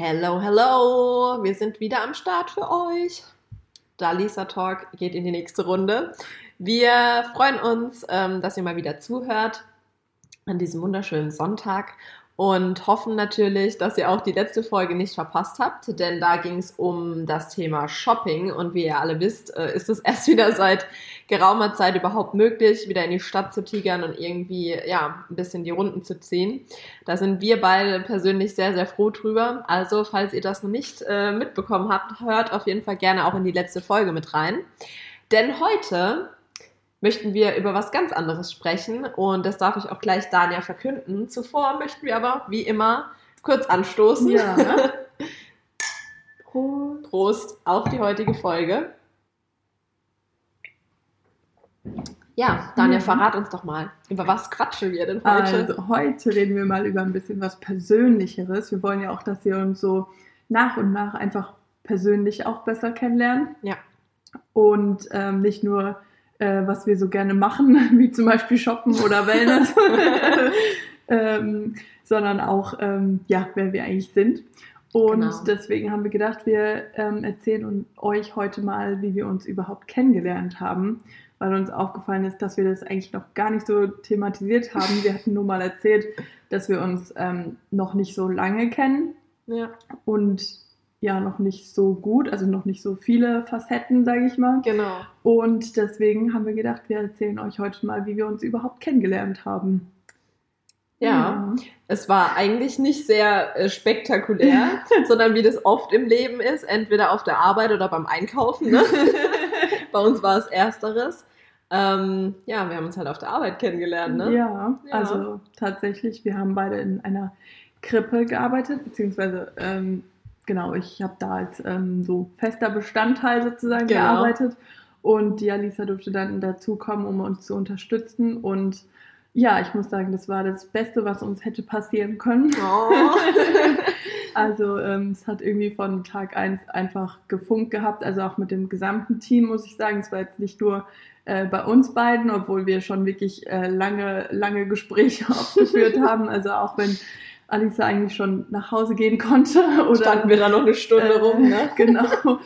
Hello, hello! Wir sind wieder am Start für euch. Dalisa Talk geht in die nächste Runde. Wir freuen uns, ähm, dass ihr mal wieder zuhört an diesem wunderschönen Sonntag und hoffen natürlich, dass ihr auch die letzte Folge nicht verpasst habt, denn da ging es um das Thema Shopping und wie ihr alle wisst, äh, ist es erst wieder seit geraumer Zeit überhaupt möglich, wieder in die Stadt zu tigern und irgendwie ja ein bisschen die Runden zu ziehen. Da sind wir beide persönlich sehr sehr froh drüber. Also falls ihr das noch nicht äh, mitbekommen habt, hört auf jeden Fall gerne auch in die letzte Folge mit rein, denn heute möchten wir über was ganz anderes sprechen und das darf ich auch gleich Dania verkünden. Zuvor möchten wir aber, wie immer, kurz anstoßen. Ja. Prost. Prost auf die heutige Folge. Ja, Daniel, mhm. verrat uns doch mal, über was quatschen wir denn heute? Also, heute reden wir mal über ein bisschen was Persönlicheres. Wir wollen ja auch, dass ihr uns so nach und nach einfach persönlich auch besser kennenlernt. Ja. Und ähm, nicht nur äh, was wir so gerne machen, wie zum Beispiel Shoppen oder Wellness, ähm, sondern auch, ähm, ja, wer wir eigentlich sind. Und genau. deswegen haben wir gedacht, wir ähm, erzählen euch heute mal, wie wir uns überhaupt kennengelernt haben, weil uns aufgefallen ist, dass wir das eigentlich noch gar nicht so thematisiert haben. Wir hatten nur mal erzählt, dass wir uns ähm, noch nicht so lange kennen. Ja. Und ja noch nicht so gut, also noch nicht so viele Facetten, sage ich mal. Genau. Und deswegen haben wir gedacht, wir erzählen euch heute mal, wie wir uns überhaupt kennengelernt haben. Ja, ja. es war eigentlich nicht sehr äh, spektakulär, sondern wie das oft im Leben ist, entweder auf der Arbeit oder beim Einkaufen. Ne? Bei uns war es ersteres. Ähm, ja, wir haben uns halt auf der Arbeit kennengelernt. Ne? Ja, ja, also tatsächlich, wir haben beide in einer Krippe gearbeitet, beziehungsweise ähm, genau, ich habe da als ähm, so fester Bestandteil sozusagen genau. gearbeitet und die Alisa durfte dann dazukommen, um uns zu unterstützen und ja, ich muss sagen, das war das Beste, was uns hätte passieren können. Oh. also ähm, es hat irgendwie von Tag 1 einfach gefunkt gehabt, also auch mit dem gesamten Team, muss ich sagen. Es war jetzt nicht nur äh, bei uns beiden, obwohl wir schon wirklich äh, lange, lange Gespräche aufgeführt haben. Also auch wenn Alisa eigentlich schon nach Hause gehen konnte. Oder standen wir da noch eine Stunde äh, rum, ne? Genau.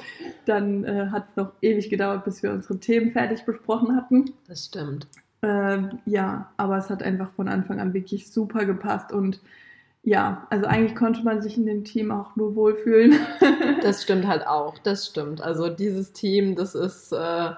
Dann äh, hat es noch ewig gedauert, bis wir unsere Themen fertig besprochen hatten. Das stimmt. Ähm, ja, aber es hat einfach von Anfang an wirklich super gepasst und ja, also eigentlich konnte man sich in dem Team auch nur wohlfühlen. das stimmt halt auch, das stimmt. Also dieses Team, das ist äh,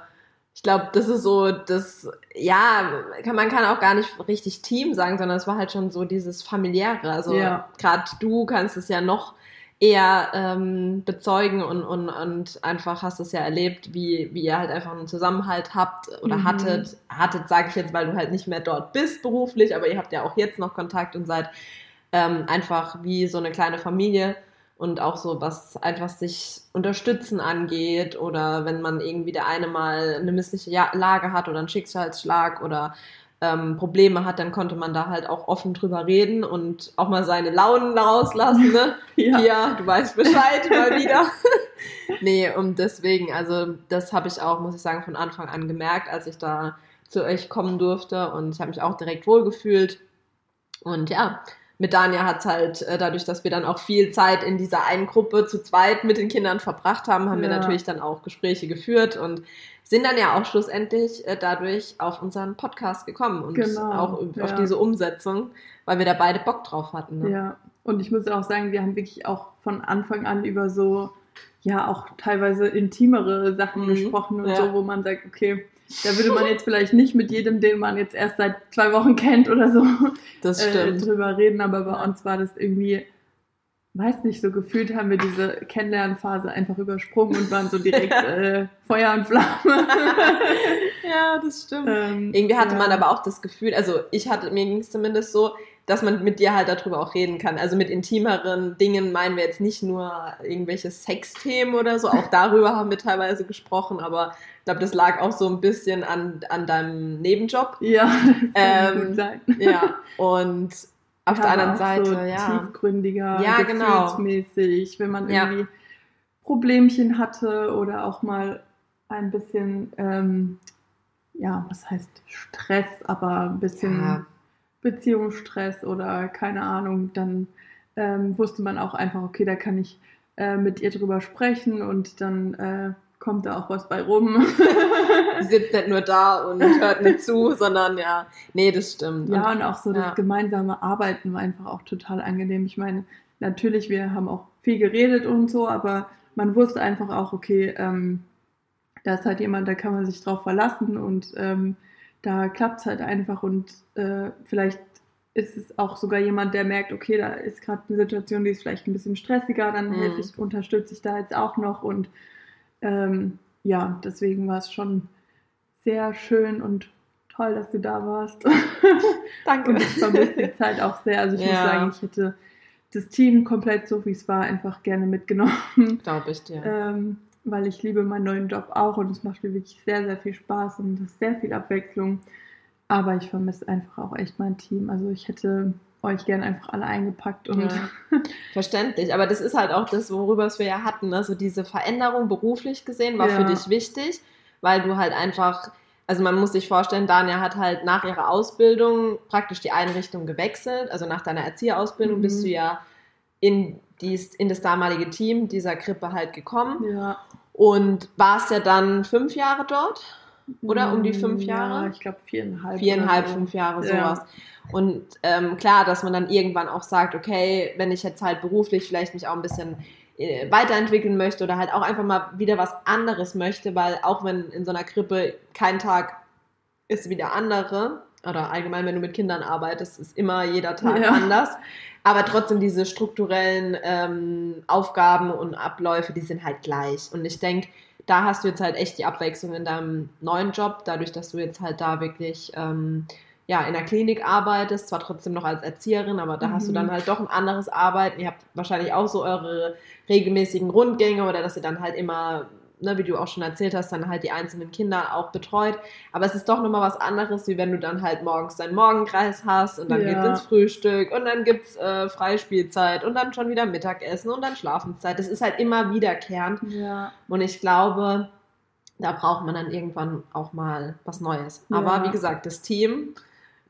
ich glaube, das ist so, das, ja, kann, man kann auch gar nicht richtig Team sagen, sondern es war halt schon so dieses familiäre. Also ja. gerade du kannst es ja noch eher ähm, bezeugen und, und, und einfach hast es ja erlebt, wie, wie ihr halt einfach einen Zusammenhalt habt oder mhm. hattet. Hattet, sage ich jetzt, weil du halt nicht mehr dort bist beruflich, aber ihr habt ja auch jetzt noch Kontakt und seid ähm, einfach wie so eine kleine Familie und auch so, was einfach sich unterstützen angeht oder wenn man irgendwie der eine mal eine missliche Lage hat oder einen Schicksalsschlag oder ähm, Probleme hat, dann konnte man da halt auch offen drüber reden und auch mal seine Launen rauslassen. Ne? ja. ja, du weißt Bescheid mal wieder. nee, und deswegen, also das habe ich auch, muss ich sagen, von Anfang an gemerkt, als ich da zu euch kommen durfte und ich habe mich auch direkt wohlgefühlt. Und ja, mit Daniel hat es halt, äh, dadurch, dass wir dann auch viel Zeit in dieser einen Gruppe zu zweit mit den Kindern verbracht haben, haben ja. wir natürlich dann auch Gespräche geführt und sind dann ja auch schlussendlich äh, dadurch auf unseren Podcast gekommen und genau, auch ja. auf diese Umsetzung, weil wir da beide Bock drauf hatten. Ne? Ja, und ich muss auch sagen, wir haben wirklich auch von Anfang an über so, ja, auch teilweise intimere Sachen mhm. gesprochen und ja. so, wo man sagt, okay, da würde man jetzt vielleicht nicht mit jedem, den man jetzt erst seit zwei Wochen kennt oder so, das äh, drüber reden, aber bei uns war das irgendwie, weiß nicht, so gefühlt haben wir diese Kennenlernphase einfach übersprungen und waren so direkt äh, Feuer und Flamme. ja, das stimmt. Ähm, Irgendwie hatte ja. man aber auch das Gefühl, also ich hatte, mir ging es zumindest so, dass man mit dir halt darüber auch reden kann. Also mit intimeren Dingen meinen wir jetzt nicht nur irgendwelche Sexthemen oder so, auch darüber haben wir teilweise gesprochen, aber ich glaube, das lag auch so ein bisschen an, an deinem Nebenjob. Ja, das kann ähm, gut sein. Ja, und auf ja, der anderen Seite, so ja. Tiefgründiger, ja, genau. gefühlsmäßig, wenn man irgendwie ja. Problemchen hatte oder auch mal ein bisschen, ähm, ja, was heißt Stress, aber ein bisschen ja. Beziehungsstress oder keine Ahnung, dann ähm, wusste man auch einfach, okay, da kann ich äh, mit ihr drüber sprechen und dann äh, kommt da auch was bei rum. Sie sitzt nicht nur da und hört nicht zu, sondern ja, nee, das stimmt. Ja, und auch so ja. das gemeinsame Arbeiten war einfach auch total angenehm. Ich meine, natürlich, wir haben auch viel geredet und so, aber man wusste einfach auch, okay, ähm, da ist halt jemand, da kann man sich drauf verlassen und ähm, da klappt es halt einfach und äh, vielleicht ist es auch sogar jemand, der merkt, okay, da ist gerade eine Situation, die ist vielleicht ein bisschen stressiger, dann mhm. helfe ich, unterstütze ich da jetzt auch noch und ähm, ja, deswegen war es schon sehr schön und toll, dass du da warst. Danke. und ich vermisse die Zeit auch sehr. Also ich ja. muss sagen, ich hätte das Team komplett so, wie es war, einfach gerne mitgenommen. Glaube ich dir. Ähm, weil ich liebe meinen neuen Job auch und es macht mir wirklich sehr, sehr viel Spaß und es ist sehr viel Abwechslung. Aber ich vermisse einfach auch echt mein Team. Also ich hätte euch gerne einfach alle eingepackt und. Ja, verständlich. Aber das ist halt auch das, worüber wir ja hatten. Also diese Veränderung beruflich gesehen war ja. für dich wichtig, weil du halt einfach, also man muss sich vorstellen, Dania hat halt nach ihrer Ausbildung praktisch die Einrichtung gewechselt. Also nach deiner Erzieherausbildung mhm. bist du ja in, dies, in das damalige Team dieser Krippe halt gekommen. Ja. Und warst ja dann fünf Jahre dort? Oder um die fünf Jahre? Ja, ich glaube viereinhalb. Viereinhalb, fünf Jahre, sowas. Ja. Und ähm, klar, dass man dann irgendwann auch sagt, okay, wenn ich jetzt halt beruflich vielleicht mich auch ein bisschen äh, weiterentwickeln möchte oder halt auch einfach mal wieder was anderes möchte, weil auch wenn in so einer Krippe kein Tag ist wie der andere, oder allgemein, wenn du mit Kindern arbeitest, ist immer jeder Tag ja. anders. Aber trotzdem diese strukturellen ähm, Aufgaben und Abläufe, die sind halt gleich. Und ich denke, da hast du jetzt halt echt die Abwechslung in deinem neuen Job, dadurch, dass du jetzt halt da wirklich ähm, ja, in der Klinik arbeitest, zwar trotzdem noch als Erzieherin, aber da mhm. hast du dann mhm. halt doch ein anderes Arbeiten. Ihr habt wahrscheinlich auch so eure regelmäßigen Rundgänge oder dass ihr dann halt immer, ne, wie du auch schon erzählt hast, dann halt die einzelnen Kinder auch betreut. Aber es ist doch nochmal was anderes, wie wenn du dann halt morgens deinen Morgenkreis hast und dann ja. geht's ins Frühstück und dann gibt's äh, Freispielzeit und dann schon wieder Mittagessen und dann Schlafenszeit. Das ist halt immer wiederkehrend. Ja. Und ich glaube, da braucht man dann irgendwann auch mal was Neues. Ja. Aber wie gesagt, das Team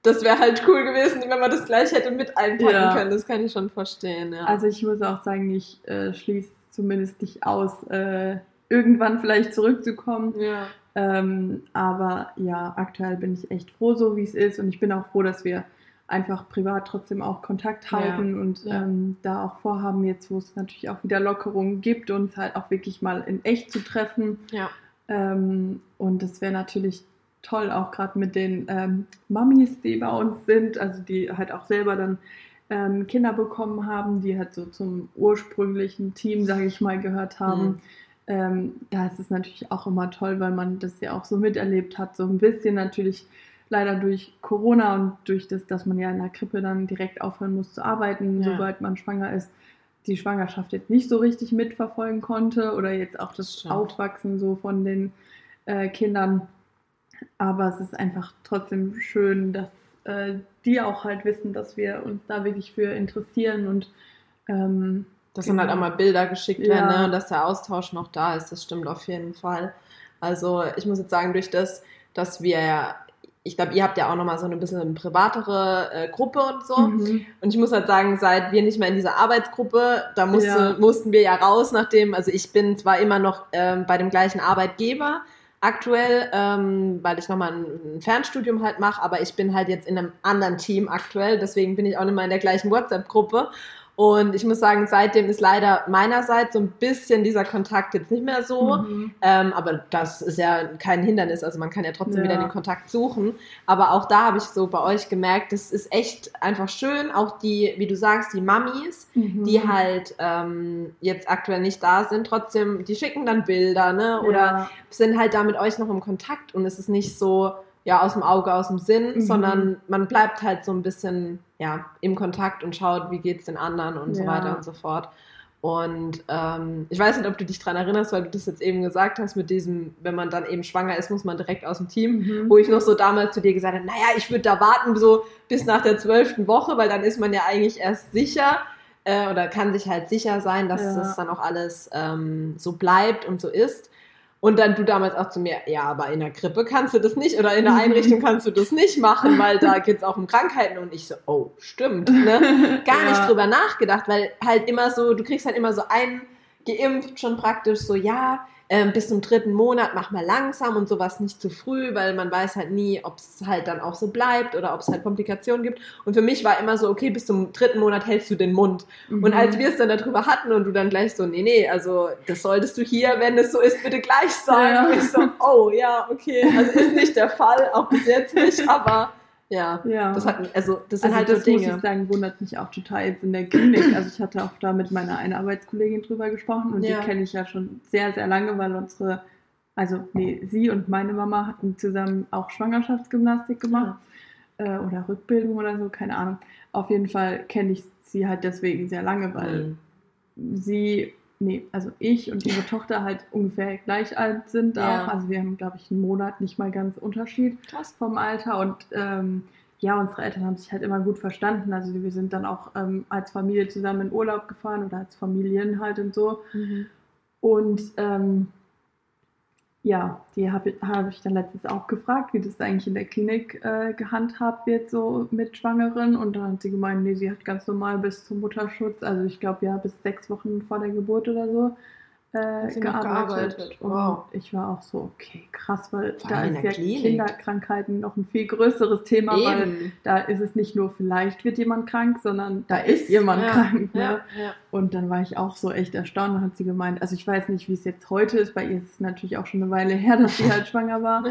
das wäre halt cool gewesen, wenn man das gleich hätte mit einpacken ja. können. Das kann ich schon verstehen. Ja. Also ich muss auch sagen, ich äh, schließe zumindest nicht aus, äh, irgendwann vielleicht zurückzukommen. Ja. Ähm, aber ja, aktuell bin ich echt froh, so wie es ist. Und ich bin auch froh, dass wir einfach privat trotzdem auch Kontakt halten ja. und ja. Ähm, da auch vorhaben, jetzt wo es natürlich auch wieder Lockerungen gibt, uns halt auch wirklich mal in echt zu treffen. Ja. Ähm, und das wäre natürlich toll, auch gerade mit den ähm, Mamis, die bei uns sind, also die halt auch selber dann ähm, Kinder bekommen haben, die halt so zum ursprünglichen Team, sage ich mal, gehört haben. Mhm. Ähm, da ist es natürlich auch immer toll, weil man das ja auch so miterlebt hat, so ein bisschen natürlich leider durch Corona und durch das, dass man ja in der Krippe dann direkt aufhören muss zu arbeiten, ja. sobald man schwanger ist, die Schwangerschaft jetzt nicht so richtig mitverfolgen konnte oder jetzt auch das, das Aufwachsen so von den äh, Kindern aber es ist einfach trotzdem schön, dass äh, die auch halt wissen, dass wir uns da wirklich für interessieren und ähm, dass dann halt auch mal Bilder geschickt werden ja. ne? und dass der Austausch noch da ist, das stimmt auf jeden Fall. Also ich muss jetzt sagen, durch das, dass wir ja, ich glaube, ihr habt ja auch nochmal so ein bisschen eine privatere äh, Gruppe und so. Mhm. Und ich muss halt sagen, seit wir nicht mehr in dieser Arbeitsgruppe, da musste, ja. mussten wir ja raus, nachdem, also ich bin zwar immer noch ähm, bei dem gleichen Arbeitgeber, aktuell, ähm, weil ich nochmal ein, Fernstudium halt mache, aber ich bin halt jetzt in einem anderen Team aktuell, deswegen bin ich auch nicht mehr in der gleichen WhatsApp-Gruppe. Und ich muss sagen, seitdem ist leider meinerseits so ein bisschen dieser Kontakt jetzt nicht mehr so. Mhm. Ähm, aber das ist ja kein Hindernis. Also man kann ja trotzdem ja. wieder den Kontakt suchen. Aber auch da habe ich so bei euch gemerkt, das ist echt einfach schön. Auch die, wie du sagst, die Mamis, mhm. die halt ähm, jetzt aktuell nicht da sind, trotzdem, die schicken dann Bilder, ne? Oder ja. sind halt da mit euch noch im Kontakt. Und es ist nicht so, ja, aus dem Auge, aus dem Sinn, mhm. sondern man bleibt halt so ein bisschen ja, im Kontakt und schaut, wie geht es den anderen und ja. so weiter und so fort. Und ähm, ich weiß nicht, ob du dich daran erinnerst, weil du das jetzt eben gesagt hast, mit diesem, wenn man dann eben schwanger ist, muss man direkt aus dem Team, mhm. wo ich noch so damals zu dir gesagt habe, naja, ich würde da warten so bis nach der zwölften Woche, weil dann ist man ja eigentlich erst sicher äh, oder kann sich halt sicher sein, dass ja. das dann auch alles ähm, so bleibt und so ist. Und dann du damals auch zu mir, ja, aber in der Krippe kannst du das nicht oder in der Einrichtung kannst du das nicht machen, weil da geht es auch um Krankheiten. Und ich so, oh, stimmt, ne? Gar nicht drüber nachgedacht, weil halt immer so, du kriegst halt immer so einen geimpft schon praktisch so, ja, ähm, bis zum dritten Monat mach mal langsam und sowas nicht zu früh, weil man weiß halt nie, ob es halt dann auch so bleibt oder ob es halt Komplikationen gibt. Und für mich war immer so, okay, bis zum dritten Monat hältst du den Mund. Mhm. Und als wir es dann darüber hatten und du dann gleich so, nee, nee, also das solltest du hier, wenn es so ist, bitte gleich sagen. Ja. Und ich so, oh ja, okay, also ist nicht der Fall, auch bis jetzt nicht, aber ja, ja. Das, hat, also, das sind also halt das so Dinge. muss ich sagen, wundert mich auch total jetzt in der Klinik. Also ich hatte auch da mit meiner einer Arbeitskollegin drüber gesprochen und ja. die kenne ich ja schon sehr, sehr lange, weil unsere, also nee, sie und meine Mama hatten zusammen auch Schwangerschaftsgymnastik gemacht ja. äh, oder Rückbildung oder so, keine Ahnung. Auf jeden Fall kenne ich sie halt deswegen sehr lange, weil mhm. sie nee, also ich und ihre Tochter halt ungefähr gleich alt sind ja. auch. Also wir haben, glaube ich, einen Monat nicht mal ganz Unterschied Krass. vom Alter. Und ähm, ja, unsere Eltern haben sich halt immer gut verstanden. Also wir sind dann auch ähm, als Familie zusammen in Urlaub gefahren oder als Familien halt und so. Mhm. Und ähm, ja, die habe hab ich dann letztens auch gefragt, wie das eigentlich in der Klinik äh, gehandhabt wird, so mit Schwangeren. Und dann hat sie gemeint, nee, sie hat ganz normal bis zum Mutterschutz, also ich glaube ja bis sechs Wochen vor der Geburt oder so, äh, gearbeitet. gearbeitet. Wow. Und ich war auch so, okay, krass, weil Vor da ist ja Klinik. Kinderkrankheiten noch ein viel größeres Thema, Eben. weil da ist es nicht nur vielleicht wird jemand krank, sondern da ist jemand ja, krank. Ne? Ja, ja. Und dann war ich auch so echt erstaunt und hat sie gemeint, also ich weiß nicht, wie es jetzt heute ist, bei ihr ist es natürlich auch schon eine Weile her, dass sie halt schwanger war.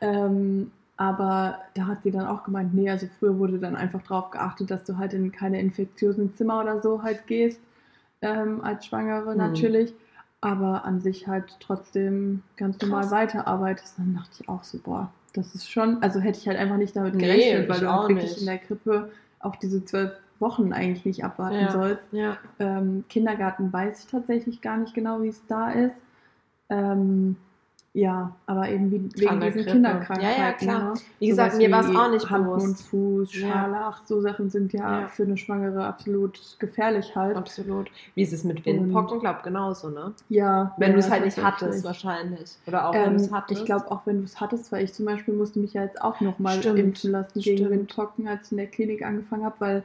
Ähm, aber da hat sie dann auch gemeint, nee, also früher wurde dann einfach darauf geachtet, dass du halt in keine infektiösen Zimmer oder so halt gehst, ähm, als Schwangere mhm. natürlich aber an sich halt trotzdem ganz normal Krass. weiterarbeitest. Dann dachte ich auch so, boah, das ist schon, also hätte ich halt einfach nicht damit gerechnet, nee, weil du halt wirklich nicht. in der Krippe auch diese zwölf Wochen eigentlich nicht abwarten ja. sollst. Ja. Ähm, Kindergarten weiß ich tatsächlich gar nicht genau, wie es da ist. Ähm, ja, aber eben wie, wegen diesen Kinderkrankheiten. Ja, ja, klar. Ne? Wie gesagt, so mir war es auch nicht Hand, bewusst. Mund, Fuß, Scharlach, ja. so Sachen sind ja, ja, für eine Schwangere absolut gefährlich halt. Absolut. Wie ist es mit Windpocken? Glaub genauso, ne? Ja. Wenn ja, du es halt nicht hattest, wahrscheinlich. Oder auch ähm, wenn du es hattest. Ich glaube auch, wenn du es hattest, weil ich zum Beispiel musste mich ja jetzt auch nochmal impfen lassen gegen Stimmt. Windpocken, als ich in der Klinik angefangen habe, weil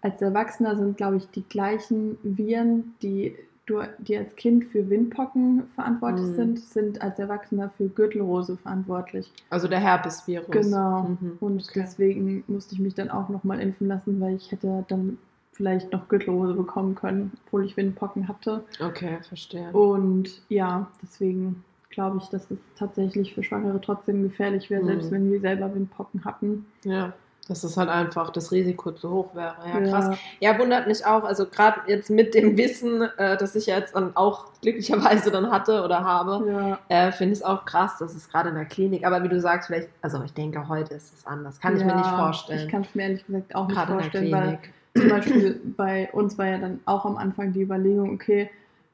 als Erwachsener sind, glaube ich, die gleichen Viren, die die als Kind für Windpocken verantwortlich mhm. sind, sind als Erwachsener für Gürtelrose verantwortlich. Also der Herpesvirus. Genau. Mhm. Und okay. deswegen musste ich mich dann auch nochmal impfen lassen, weil ich hätte dann vielleicht noch Gürtelrose bekommen können, obwohl ich Windpocken hatte. Okay, verstehe. Und ja, deswegen glaube ich, dass es tatsächlich für Schwangere trotzdem gefährlich wäre, mhm. selbst wenn wir selber Windpocken hatten. Ja. Dass es halt einfach das Risiko zu hoch wäre. Ja, krass. Ja, ja wundert mich auch. Also gerade jetzt mit dem Wissen, äh, das ich jetzt dann auch glücklicherweise dann hatte oder habe, ja. äh, finde ich es auch krass, dass es gerade in der Klinik, aber wie du sagst, vielleicht, also ich denke, heute ist es anders. Kann ich mir nicht vorstellen. Ich kann es mir ehrlich gesagt auch nicht gerade vorstellen, weil zum Beispiel bei uns war ja dann auch am Anfang die Überlegung, okay,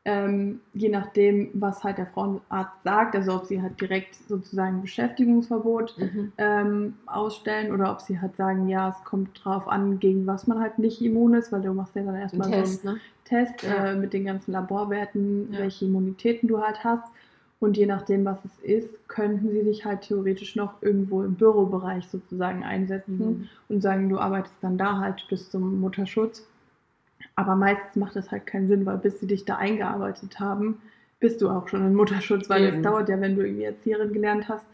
ähm, je nachdem, was halt der Frauenarzt sagt, also ob sie halt direkt sozusagen Beschäftigungsverbot mhm. ähm, ausstellen oder ob sie halt sagen, ja, es kommt drauf an, gegen was man halt nicht immun ist, weil du machst ja dann erstmal Ein Test, so einen ne? Test ja. äh, mit den ganzen Laborwerten, ja. welche Immunitäten du halt hast. Und je nachdem, was es ist, könnten sie sich halt theoretisch noch irgendwo im Bürobereich sozusagen einsetzen mhm. und sagen, du arbeitest dann da halt bis zum Mutterschutz. Aber meistens macht das halt keinen Sinn, weil bis sie dich da eingearbeitet haben, bist du auch schon in Mutterschutz, weil es dauert ja, wenn du irgendwie Erzieherin gelernt hast,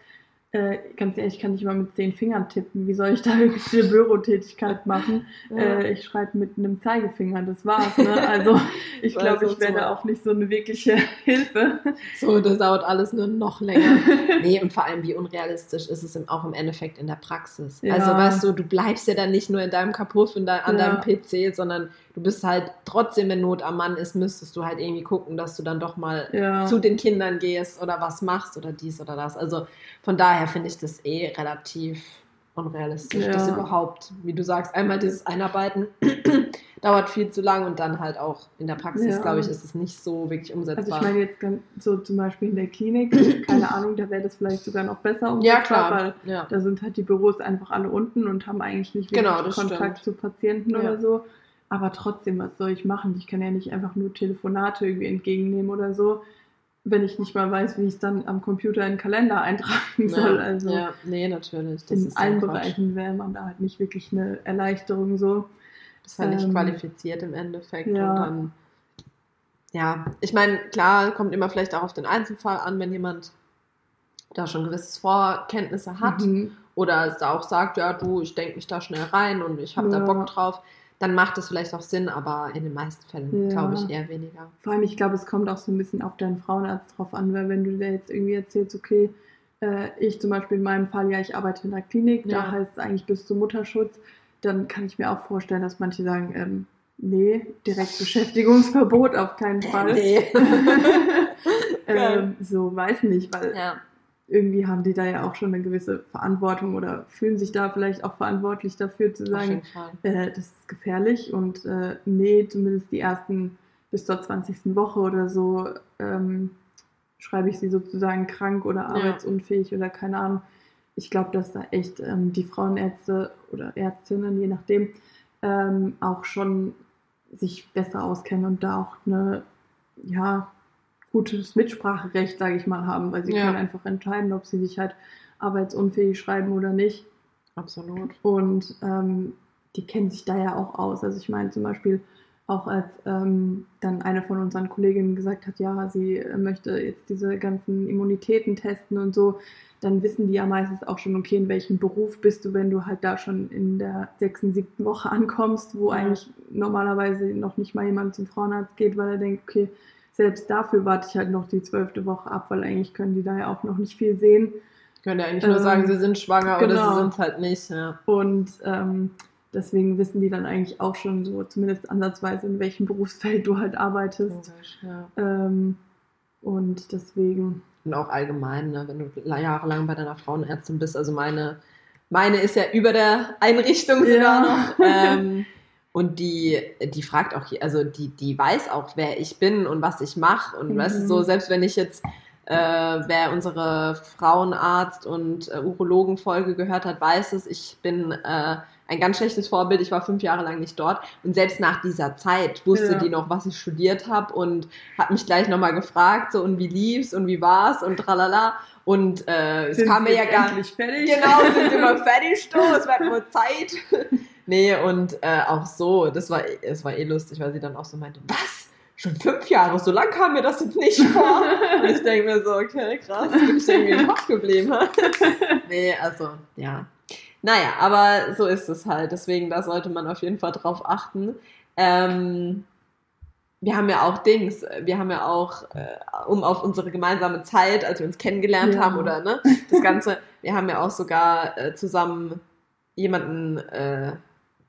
äh, ganz ehrlich, ich kann nicht immer mit zehn Fingern tippen. Wie soll ich da eine Bürotätigkeit machen? Ja. Äh, ich schreibe mit einem Zeigefinger, das war's. Ne? Also ich glaube, ich werde auch nicht so eine wirkliche Hilfe. So, das dauert alles nur noch länger. nee, und vor allem, wie unrealistisch ist es auch im Endeffekt in der Praxis. Ja. Also weißt du, du bleibst ja dann nicht nur in deinem Kapuff an ja. deinem PC, sondern du bist halt trotzdem, wenn Not am Mann ist, müsstest du halt irgendwie gucken, dass du dann doch mal zu den Kindern gehst oder was machst oder dies oder das. Also von daher finde ich das eh relativ unrealistisch, ja. das überhaupt, wie du sagst, einmal dieses Einarbeiten dauert viel zu lang und dann halt auch in der Praxis, ja. glaube ich, ist es nicht so wirklich umsetzbar. Also ich meine jetzt so zum Beispiel in der Klinik, keine Ahnung, da wäre das vielleicht sogar noch besser umsetzbar, ja, klar. weil ja. da sind halt die Büros einfach alle unten und haben eigentlich nicht wirklich genau, Kontakt stimmt. zu Patienten oder so. Aber trotzdem, was soll ich machen? Ich kann ja nicht einfach nur Telefonate irgendwie entgegennehmen oder so. Wenn ich nicht mal weiß, wie ich es dann am Computer in den Kalender eintragen soll. Ja, also ja, nee, natürlich. Das in allen Bereichen wäre man da halt nicht wirklich eine Erleichterung so. Das ist halt ähm, nicht qualifiziert im Endeffekt. Ja. Und dann, ja, ich meine, klar, kommt immer vielleicht auch auf den Einzelfall an, wenn jemand da schon gewisse Vorkenntnisse hat mhm. oder auch sagt, ja, du, ich denke mich da schnell rein und ich habe ja. da Bock drauf dann macht es vielleicht auch Sinn, aber in den meisten Fällen ja. glaube ich eher weniger. Vor allem, ich glaube, es kommt auch so ein bisschen auf deinen Frauenarzt drauf an, weil wenn du dir jetzt irgendwie erzählst, okay, äh, ich zum Beispiel in meinem Fall, ja, ich arbeite in der Klinik, ja. da heißt es eigentlich bis zum Mutterschutz, dann kann ich mir auch vorstellen, dass manche sagen, ähm, nee, direkt Beschäftigungsverbot auf keinen Fall. Nee. ähm, so, weiß nicht, weil ja irgendwie haben die da ja auch schon eine gewisse Verantwortung oder fühlen sich da vielleicht auch verantwortlich dafür zu sagen, äh, das ist gefährlich und äh, nee, zumindest die ersten bis zur 20. Woche oder so ähm, schreibe ich sie sozusagen krank oder arbeitsunfähig ja. oder keine Ahnung. Ich glaube, dass da echt ähm, die Frauenärzte oder Ärztinnen, je nachdem, ähm, auch schon sich besser auskennen und da auch eine ja, gutes Mitspracherecht, sage ich mal, haben, weil sie ja. können einfach entscheiden, ob sie sich halt arbeitsunfähig schreiben oder nicht. Absolut. Und ähm, die kennen sich da ja auch aus. Also ich meine zum Beispiel auch als ähm, dann eine von unseren Kolleginnen gesagt hat, ja, sie möchte jetzt diese ganzen Immunitäten testen und so, dann wissen die ja meistens auch schon, okay, in welchem Beruf bist du, wenn du halt da schon in der sechsten, siebten Woche ankommst, wo ja. eigentlich normalerweise noch nicht mal jemand zum Frauenarzt geht, weil er denkt, okay, selbst dafür warte ich halt noch die zwölfte Woche ab, weil eigentlich können die da ja auch noch nicht viel sehen. Können ja eigentlich ähm, nur sagen, sie sind schwanger genau. oder sie genau. sind es halt nicht. Ja. Und ähm, deswegen wissen die dann eigentlich auch schon so, zumindest ansatzweise, in welchem Berufsfeld du halt arbeitest. Ja. Ähm, und deswegen. Und auch allgemein, ne, wenn du jahrelang bei deiner Frauenärztin bist. Also meine, meine ist ja über der Einrichtung sogar ja. noch. Ähm, Und die, die fragt auch, also die, die weiß auch, wer ich bin und was ich mache. Und mhm. weißt du, so, selbst wenn ich jetzt, äh, wer unsere Frauenarzt- und äh, Urologenfolge gehört hat, weiß es, ich bin äh, ein ganz schlechtes Vorbild. Ich war fünf Jahre lang nicht dort. Und selbst nach dieser Zeit wusste ja. die noch, was ich studiert habe und hat mich gleich nochmal gefragt, so, und wie lief's und wie war's und tralala. Und äh, es kam mir ja gar nicht fertig. Genau, sind wir fertig, du, es wird nur Zeit. Nee, und äh, auch so, das war, es war eh lustig, weil sie dann auch so meinte, was? Schon fünf Jahre, so lang kam mir das jetzt nicht vor. und ich denke mir so, okay, krass, bin ich irgendwie im Kopf geblieben. nee, also, ja. Naja, aber so ist es halt. Deswegen, da sollte man auf jeden Fall drauf achten. Ähm, wir haben ja auch Dings, wir haben ja auch, äh, um auf unsere gemeinsame Zeit, als wir uns kennengelernt ja. haben, oder ne, das Ganze, wir haben ja auch sogar äh, zusammen jemanden äh,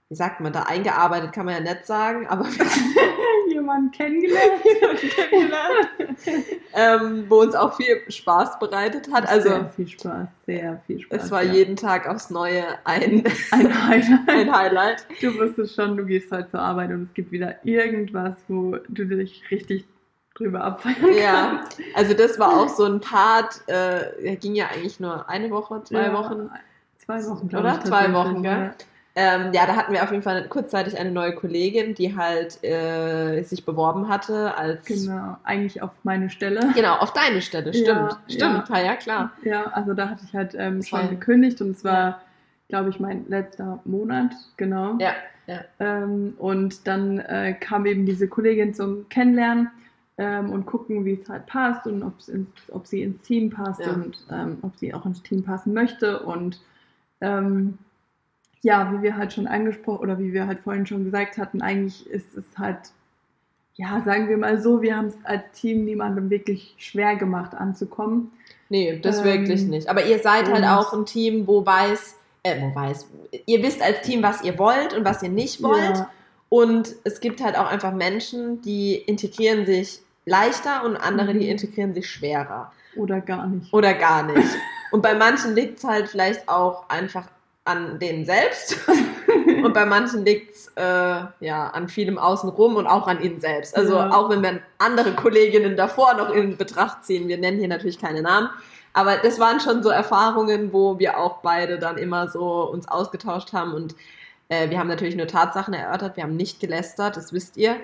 wie sagt man da, eingearbeitet kann man ja nicht sagen, aber jemanden kennengelernt, kennengelernt ähm, wo uns auch viel Spaß bereitet hat. Also, sehr viel Spaß, sehr viel Spaß. Es war ja. jeden Tag aufs Neue ein, ein, Highlight. ein Highlight. Du wusstest schon, du gehst heute zur Arbeit und es gibt wieder irgendwas, wo du dich richtig drüber abfeiern Ja, also das war auch so ein Part, äh, der ging ja eigentlich nur eine Woche, zwei ja, Wochen. Zwei Wochen, Oder? Zwei Wochen, gell? Ja. Ähm, ja, da hatten wir auf jeden Fall kurzzeitig eine neue Kollegin, die halt äh, sich beworben hatte als. Genau, eigentlich auf meine Stelle. Genau, auf deine Stelle, stimmt. Ja, stimmt, ja. ja, klar. Ja, also da hatte ich halt ähm, schon gekündigt und es war, ja. glaube ich, mein letzter Monat, genau. Ja, ja. Ähm, und dann äh, kam eben diese Kollegin zum Kennenlernen. Ähm, und gucken, wie es halt passt und ins, ob sie ins Team passt und ähm, ob sie auch ins Team passen möchte. Und ähm, ja, wie wir halt schon angesprochen oder wie wir halt vorhin schon gesagt hatten, eigentlich ist es halt, ja, sagen wir mal so, wir haben es als Team niemandem wirklich schwer gemacht anzukommen. Nee, das ähm, wirklich nicht. Aber ihr seid halt auch ein Team, wo weiß, äh, wo weiß, ihr wisst als Team, was ihr wollt und was ihr nicht wollt. Ja. Und es gibt halt auch einfach Menschen, die integrieren sich leichter und andere, mhm. die integrieren sich schwerer. Oder gar nicht. Oder gar nicht. Und bei manchen liegt es halt vielleicht auch einfach an denen selbst und bei manchen liegt es äh, ja, an vielem außenrum und auch an ihnen selbst. Also ja. auch wenn wir andere Kolleginnen davor noch in Betracht ziehen, wir nennen hier natürlich keine Namen, aber das waren schon so Erfahrungen, wo wir auch beide dann immer so uns ausgetauscht haben und Äh, wir haben natürlich nur Tatsachen erörtert, wir haben nicht gelästert, das wisst ihr.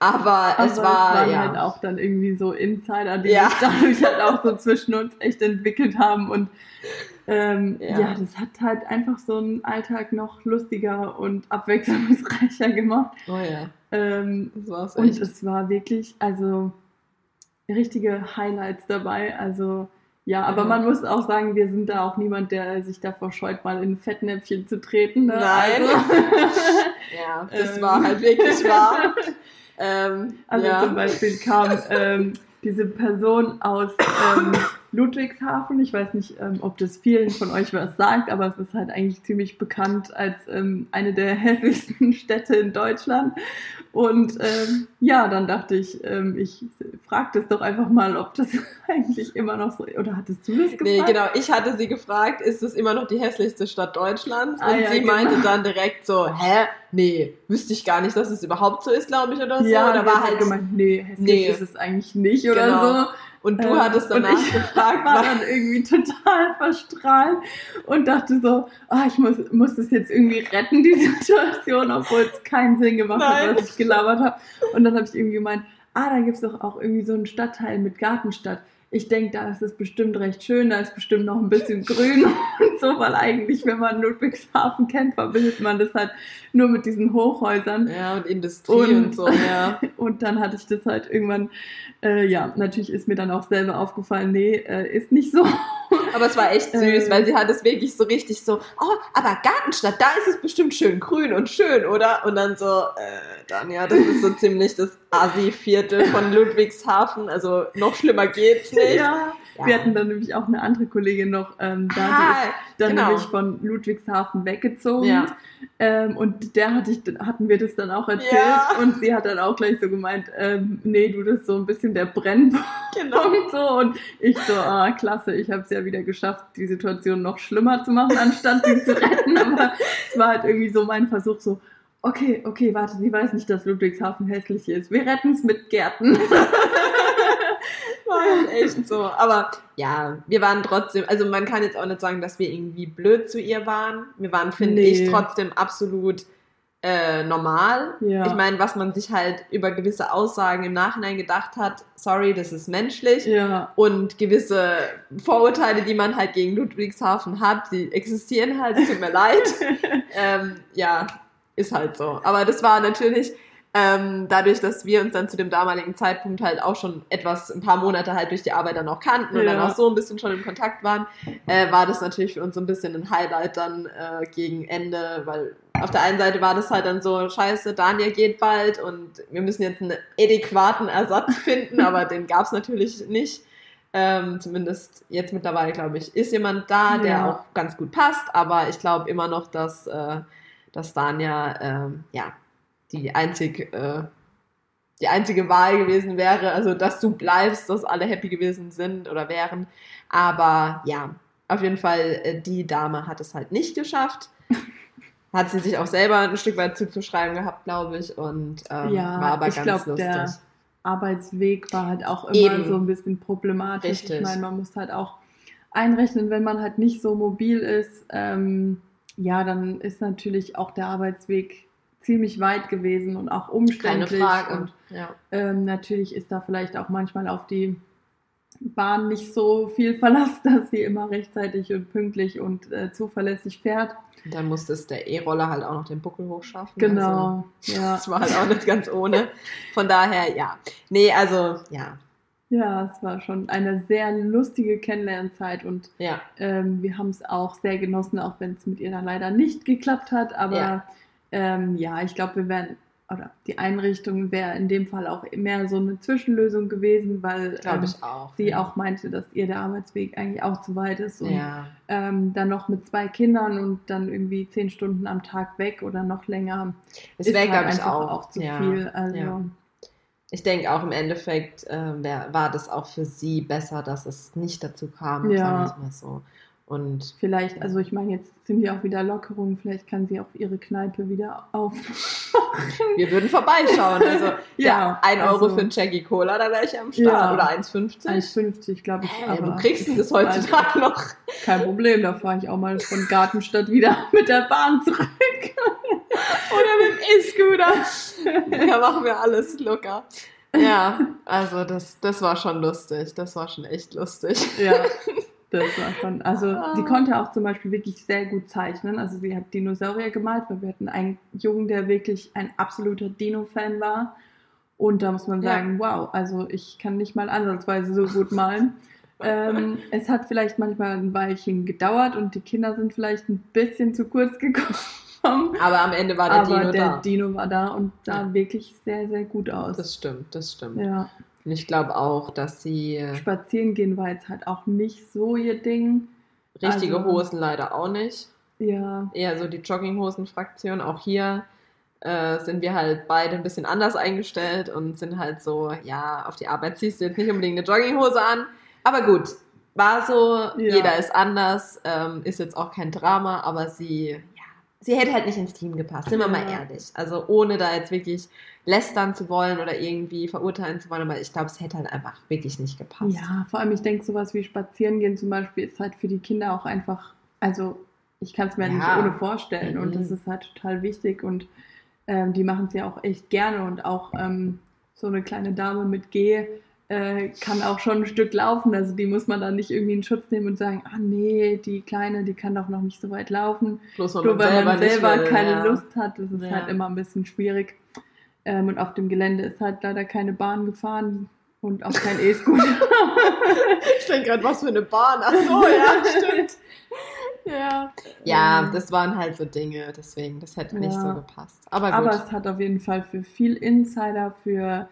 Aber, Aber es war waren ja. halt auch dann irgendwie so Insider, die ja. sich dadurch halt auch so zwischen uns echt entwickelt haben. Und ähm, ja. ja. das hat halt einfach so einen Alltag noch lustiger und abwechslungsreicher gemacht. Oh ja. Ähm, das war's echt. Und es war wirklich, also richtige Highlights dabei. Also ja, aber man muss auch sagen, wir sind da auch niemand, der sich davor scheut, mal in ein Fettnäpfchen zu treten. Ne? Nein. Also, ja, das ähm. war halt wirklich wahr. Ähm, also ja. zum Beispiel kam ähm, diese Person aus ähm, Ludwigshafen. Ich weiß nicht, ähm, ob das vielen von euch was sagt, aber es ist halt eigentlich ziemlich bekannt als ähm, eine der hässlichsten Städte in Deutschland. Und ähm, ja, dann dachte ich, ähm, ich frage das doch einfach mal, ob das eigentlich immer noch so Oder hattest du das gefragt? Nee, genau. Ich hatte sie gefragt, ist es immer noch die hässlichste Stadt Deutschlands? Ah, und ja, sie genau. meinte dann direkt so, hä? Nee, wüsste ich gar nicht, dass es überhaupt so ist, glaube ich, oder so. Ja, oder war halt gemeint, nee, hässlich nee. ist es eigentlich nicht oder genau. so. Und du ähm, hattest danach und ich gefragt, war dann irgendwie total verstrahlt und dachte so, oh, ich muss, muss das jetzt irgendwie retten, die Situation, obwohl es keinen Sinn gemacht Nein. hat, was ich gelabert habe. Und dann habe ich irgendwie gemeint, ah, da gibt es doch auch irgendwie so einen Stadtteil mit Gartenstadt ich denke, da ist es bestimmt recht schön, da ist bestimmt noch ein bisschen grün und so, weil eigentlich, wenn man Ludwigshafen kennt, verbindet man das halt nur mit diesen Hochhäusern. Ja, und Industrie und, und so, ja. und dann hatte ich das halt irgendwann, äh, ja, natürlich ist mir dann auch selber aufgefallen, nee, äh, ist nicht so. Aber es war echt süß, äh, weil sie hat es wirklich so richtig so, oh, aber Gartenstadt, da ist es bestimmt schön grün und schön, oder? Und dann so, äh, dann ja, das ist so ziemlich das Asi-Viertel von Ludwigshafen, also noch schlimmer geht's nicht. Ja. Ja. Wir hatten dann nämlich auch eine andere Kollegin noch ähm, da, ah, die ist dann genau. nämlich von Ludwigshafen weggezogen. Ja. Ähm, und der hatte ich, hatten wir das dann auch erzählt. Ja. Und sie hat dann auch gleich so gemeint, ähm, nee, du, das ist so ein bisschen der Brennpunkt. Genau. Und, so. und ich so, ah, klasse, ich habe es ja wieder geschafft, die Situation noch schlimmer zu machen, anstatt sie zu retten. Aber es war halt irgendwie so mein Versuch, so, okay, okay, warte, sie weiß nicht, dass Ludwigshafen hässlich ist. Wir retten es mit Gärten. war echt so. Aber ja, wir waren trotzdem, also man kann jetzt auch nicht sagen, dass wir irgendwie blöd zu ihr waren. Wir waren, finde nee. ich, trotzdem absolut äh, normal. Ja. Ich meine, was man sich halt über gewisse Aussagen im Nachhinein gedacht hat, sorry, das ist menschlich. Ja. Und gewisse Vorurteile, die man halt gegen Ludwigshafen hat, die existieren halt, tut mir leid. ähm, ja, ist halt so. Aber das war natürlich, ähm, dadurch, dass wir uns dann zu dem damaligen Zeitpunkt halt auch schon etwas, ein paar Monate halt durch die Arbeit dann auch kannten und ja. dann auch so ein bisschen schon im Kontakt waren, äh, war das natürlich für uns so ein bisschen ein Highlight dann äh, gegen Ende, weil auf der einen Seite war das halt dann so, scheiße, Daniel geht bald und wir müssen jetzt einen adäquaten Ersatz finden, aber den gab es natürlich nicht. Ähm, zumindest jetzt mittlerweile, glaube ich, ist jemand da, der ja. auch ganz gut passt, aber ich glaube immer noch, dass, äh, dass Daniel, ähm, ja, die einzig, äh, die einzige Wahl gewesen wäre, also dass du bleibst, dass alle happy gewesen sind oder wären. Aber ja, auf jeden Fall, äh, die Dame hat es halt nicht geschafft. hat sie sich auch selber ein Stück weit zuzuschreiben gehabt, glaube ich, und ähm, ja, war aber ganz glaub, lustig. Der Arbeitsweg war halt auch immer Eben. so ein bisschen problematisch. Richtig. Ich meine, man muss halt auch einrechnen, wenn man halt nicht so mobil ist, ähm, ja, dann ist natürlich auch der Arbeitsweg ziemlich weit gewesen und auch umständlich. Keine Frage. Und ja. ähm, natürlich ist da vielleicht auch manchmal auf die Bahn nicht so viel Verlass, dass sie immer rechtzeitig und pünktlich und äh, zuverlässig fährt. Und dann musste es der E-Roller halt auch noch den Buckel hochschaffen. Genau, also, ja. Das war halt auch nicht ganz ohne. Von daher, ja. Nee, also, ja. Ja, es war schon eine sehr lustige Kennenlernzeit und ja. ähm, wir haben es auch sehr genossen, auch wenn es mit ihr dann leider nicht geklappt hat. Aber ja ähm, ja, ich glaube, wir wären, oder die Einrichtung wäre in dem Fall auch mehr so eine Zwischenlösung gewesen, weil ähm, auch, sie ja. auch meinte, dass ihr der Arbeitsweg eigentlich auch zu weit ist. Und ja. ähm, dann noch mit zwei Kindern und dann irgendwie zehn Stunden am Tag weg oder noch länger. Das wäre, halt glaube ich, auch, auch zu viel. Also, ich denke auch im Endeffekt äh, wär, war das auch für sie besser, dass es nicht dazu kam, ja. sagen wir es mal so. Und vielleicht, also ich meine, jetzt sind ja auch wieder Lockerungen, vielleicht kann sie auch ihre Kneipe wieder auf. Wir würden vorbeischauen. Also ja, 1 Euro also, für ein Jackie Cola, da wäre ich am Start. Ja, Oder 1,50? 1,50 glaube ich. Hey, aber du kriegst das heutzutage noch. Kein Problem, da fahre ich auch mal von Gartenstadt wieder mit der Bahn zurück. Oder mit dem E-Scooter. Da machen wir alles locker. Ja, also das, das war schon lustig. Das war schon echt lustig. Ja, das war schon. Also sie konnte auch zum Beispiel wirklich sehr gut zeichnen. Also sie hat Dinosaurier gemalt, weil wir hatten einen Jungen, der wirklich ein absoluter Dino-Fan war. Und da muss man sagen, ja. wow, also ich kann nicht mal ansatzweise so gut malen. ähm, es hat vielleicht manchmal ein Weilchen gedauert und die Kinder sind vielleicht ein bisschen zu kurz gekommen. Aber am Ende war der Aber Dino der da. Dino war da und sah ja. wirklich sehr, sehr gut aus. Das stimmt, das stimmt. Ja. Und ich glaube auch, dass sie. Äh, Spazieren gehen war jetzt halt auch nicht so ihr Ding. Richtige also, Hosen leider auch nicht. Ja. Eher so die Jogginghosen-Fraktion. Auch hier äh, sind wir halt beide ein bisschen anders eingestellt und sind halt so, ja, auf die Arbeit ziehst du jetzt nicht unbedingt eine Jogginghose an. Aber gut, war so, ja. jeder ist anders, ähm, ist jetzt auch kein Drama, aber sie sie hätte halt nicht ins Team gepasst, sind wir mal ehrlich. Also ohne da jetzt wirklich lästern zu wollen oder irgendwie verurteilen zu wollen, aber ich glaube, es hätte halt einfach wirklich nicht gepasst. Ja, vor allem ich denke, sowas wie spazieren gehen zum Beispiel ist halt für die Kinder auch einfach, also ich kann es mir ja. nicht ohne vorstellen mhm. und das ist halt total wichtig und ähm, die machen es ja auch echt gerne und auch ähm, so eine kleine Dame mit G äh, kann auch schon ein Stück laufen. Also die muss man dann nicht irgendwie in Schutz nehmen und sagen, ah nee, die Kleine, die kann doch noch nicht so weit laufen. Bloß weil Nur weil man selber will, keine ja. Lust hat, das ist ja. halt immer ein bisschen schwierig. Ähm, und auf dem Gelände ist halt leider keine Bahn gefahren und auch kein E-Scooter. ich denke gerade, was für eine Bahn. Ach so, ja, stimmt. Ja. ja, das waren halt so Dinge, deswegen, das hätte nicht so gepasst. Aber, gut. Aber es hat auf jeden Fall für viel Insider, für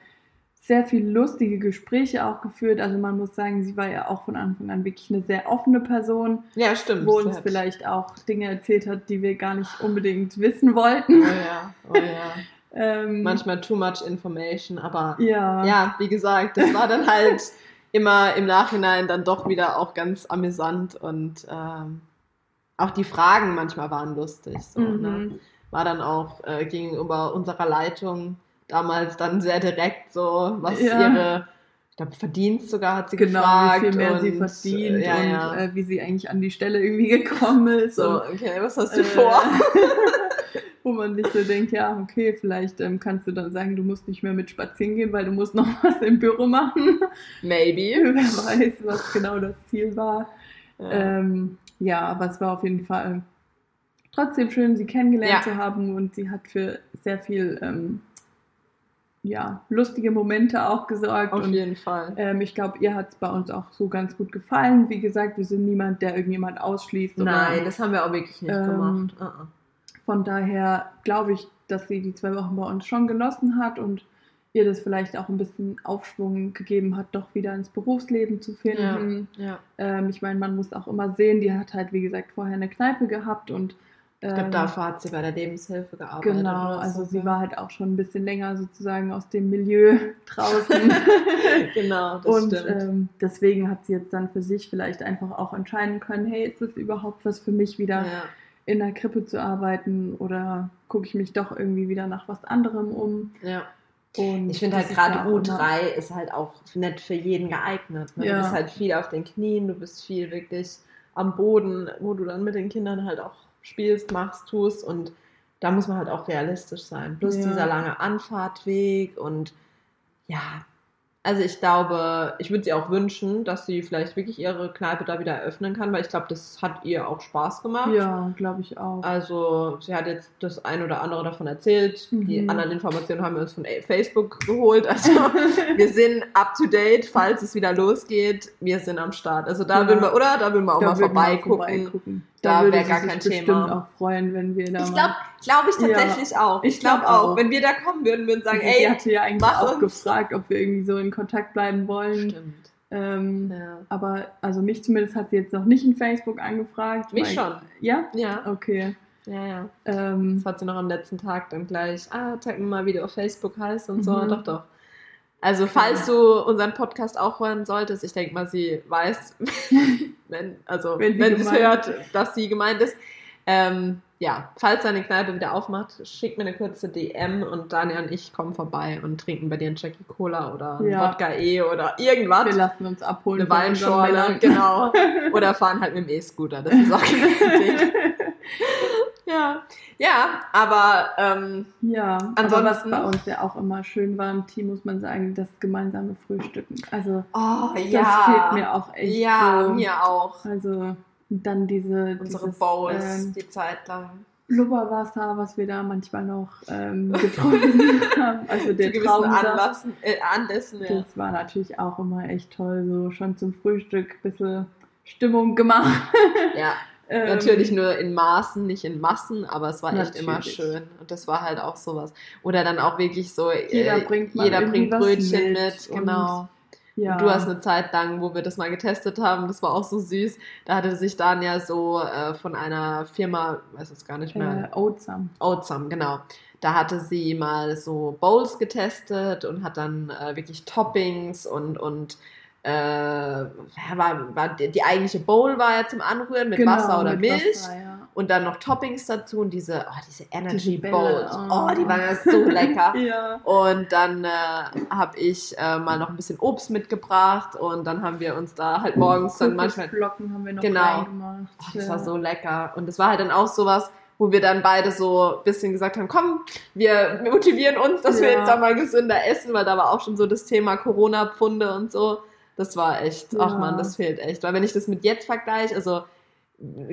sehr viele lustige Gespräche auch geführt. Also man muss sagen, sie war ja auch von Anfang an wirklich eine sehr offene Person. Ja, stimmt. Wo uns vielleicht auch Dinge erzählt hat, die wir gar nicht unbedingt wissen wollten. Oh ja, oh ja. ähm, Manchmal too much information, aber ja. ja, wie gesagt, das war dann halt immer im Nachhinein dann doch wieder auch ganz amüsant und ähm, auch die Fragen manchmal waren lustig. So, ne? mhm. ne? War dann auch äh, gegenüber unserer Leitung damals dann sehr direkt so, was ja. ihre, ich glaube, Verdienst sogar hat sie genau, gefragt. wie viel mehr und, sie verdient ja, und ja. Äh, wie sie eigentlich an die Stelle irgendwie gekommen ist. So, und, okay, was hast du äh, vor? wo man sich so denkt, ja, okay, vielleicht ähm, kannst du dann sagen, du musst nicht mehr mit spazieren gehen, weil du musst noch was im Büro machen. Maybe. Wer weiß, was genau das Ziel war. Ja, ähm, ja aber es war auf jeden Fall trotzdem schön, sie kennengelernt ja. zu haben und sie hat für sehr viel ähm, ja, lustige Momente auch gesorgt. Auf und, jeden Fall. Ähm, ich glaube, ihr hat es bei uns auch so ganz gut gefallen. Wie gesagt, wir sind niemand, der irgendjemand ausschließt. Nein, das haben wir auch wirklich nicht ähm, gemacht. Uh -uh. Von daher glaube ich, dass sie die zwei Wochen bei uns schon genossen hat und ihr das vielleicht auch ein bisschen Aufschwung gegeben hat, doch wieder ins Berufsleben zu finden. Ja, ja. Ähm, ich meine, man muss auch immer sehen, die hat halt, wie gesagt, vorher eine Kneipe gehabt und ich glaube, ähm, dafür hat sie bei der Lebenshilfe gearbeitet. Genau, also so. sie war halt auch schon ein bisschen länger sozusagen aus dem Milieu draußen. genau, das Und stimmt. Ähm, deswegen hat sie jetzt dann für sich vielleicht einfach auch entscheiden können, hey, ist es überhaupt was für mich wieder ja. In der Krippe zu arbeiten oder gucke ich mich doch irgendwie wieder nach was anderem um? Ja. Und ich finde halt gerade U3 ist halt auch nicht für jeden geeignet. Ne? Ja. Du bist halt viel auf den Knien, du bist viel wirklich am Boden, wo du dann mit den Kindern halt auch spielst, machst, tust und da muss man halt auch realistisch sein. Plus ja. dieser lange Anfahrtweg und ja, also ich glaube, ich würde sie auch wünschen, dass sie vielleicht wirklich ihre Kneipe da wieder eröffnen kann, weil ich glaube, das hat ihr auch Spaß gemacht. Ja, glaube ich auch. Also sie hat jetzt das ein oder andere davon erzählt. Mhm. Die anderen Informationen haben wir uns von Facebook geholt. Also wir sind up to date, falls es wieder losgeht. Wir sind am Start. Also da ja. würden wir, oder? Da würden wir auch da mal vorbeigucken. vorbeigucken. Da, da wäre gar kein Thema. Ich würde auch freuen, wenn wir da Ich glaube glaube ich tatsächlich ja, auch. Ich glaube glaub auch. Wenn wir da kommen würden, würden sagen, ey, sie hatte ja eigentlich auch uns. gefragt, ob wir irgendwie so in Kontakt bleiben wollen. Stimmt. Ähm, ja. Aber also mich zumindest hat sie jetzt noch nicht in Facebook angefragt. Mich schon. Ja? Ja. Okay. Ja, ja. Ähm, das hat sie noch am letzten Tag dann gleich, ah, zeig mir mal, wie du auf Facebook heißt und so. Mhm. Doch, doch. Also, falls du unseren Podcast auch hören solltest, ich denke mal, sie weiß, wenn, also, wenn sie, wenn es hört, dass sie gemeint ist. Ähm, ja, falls deine Kneipe wieder aufmacht, schick mir eine kurze DM und Daniel und ich kommen vorbei und trinken bei dir einen Jackie Cola oder einen ja. Wodka E oder irgendwas. Wir lassen uns abholen. Eine Weinschorle, genau. oder fahren halt mit dem E-Scooter, das ist auch kein Ding. Ja, ja, aber ähm, ja, ansonsten aber was bei uns ja auch immer schön war im Team, muss man sagen, das gemeinsame Frühstücken. Also oh, das ja. fehlt mir auch echt. Ja, so. mir auch. Also dann diese unsere dieses, Bowls ähm, die Zeit lang. Blubberwasser, was wir da manchmal noch ähm, getrunken haben. Also der. Anlassen, äh, Anlässen, ja. Das war natürlich auch immer echt toll, so schon zum Frühstück ein bisschen Stimmung gemacht. ja. Ähm, Natürlich nur in Maßen, nicht in Massen, aber es war echt immer Natürlich. schön. Und das war halt auch sowas. Oder dann auch wirklich so, Jeder äh, bringt jeder bringt Brötchen mit mit, und- genau. Ja. Du hast eine Zeit lang, wo wir das mal getestet haben, das war auch so süß. Da hatte sich dann ja so äh, von einer Firma, weiß es gar nicht mehr, äh, Oatsam. Oatsam, genau. Da hatte sie mal so Bowls getestet und hat dann äh, wirklich Toppings und, und äh, war, war die, die eigentliche Bowl war ja zum Anrühren mit Wasser oder Genau, mit Milch. Wasser, ja. Und dann noch Toppings dazu und diese, oh, diese Energy Bälle, Bowls. oh. Oh, die waren ja so lecker. Ja. Und dann äh, habe ich äh, mal noch ein bisschen Obst mitgebracht und dann haben wir uns da halt morgens dann manchmal. Flocken haben wir noch Genau. reingemacht. Oh, das ja. war so lecker. Und das war halt dann auch sowas, wo wir dann beide so ein bisschen gesagt haben, komm, wir motivieren uns, dass wir Ja. jetzt da mal gesünder essen, weil da war auch schon so das Thema Corona-Pfunde und so. Das war echt, ach Ja. man, das fehlt echt. Weil wenn ich das mit jetzt vergleiche, also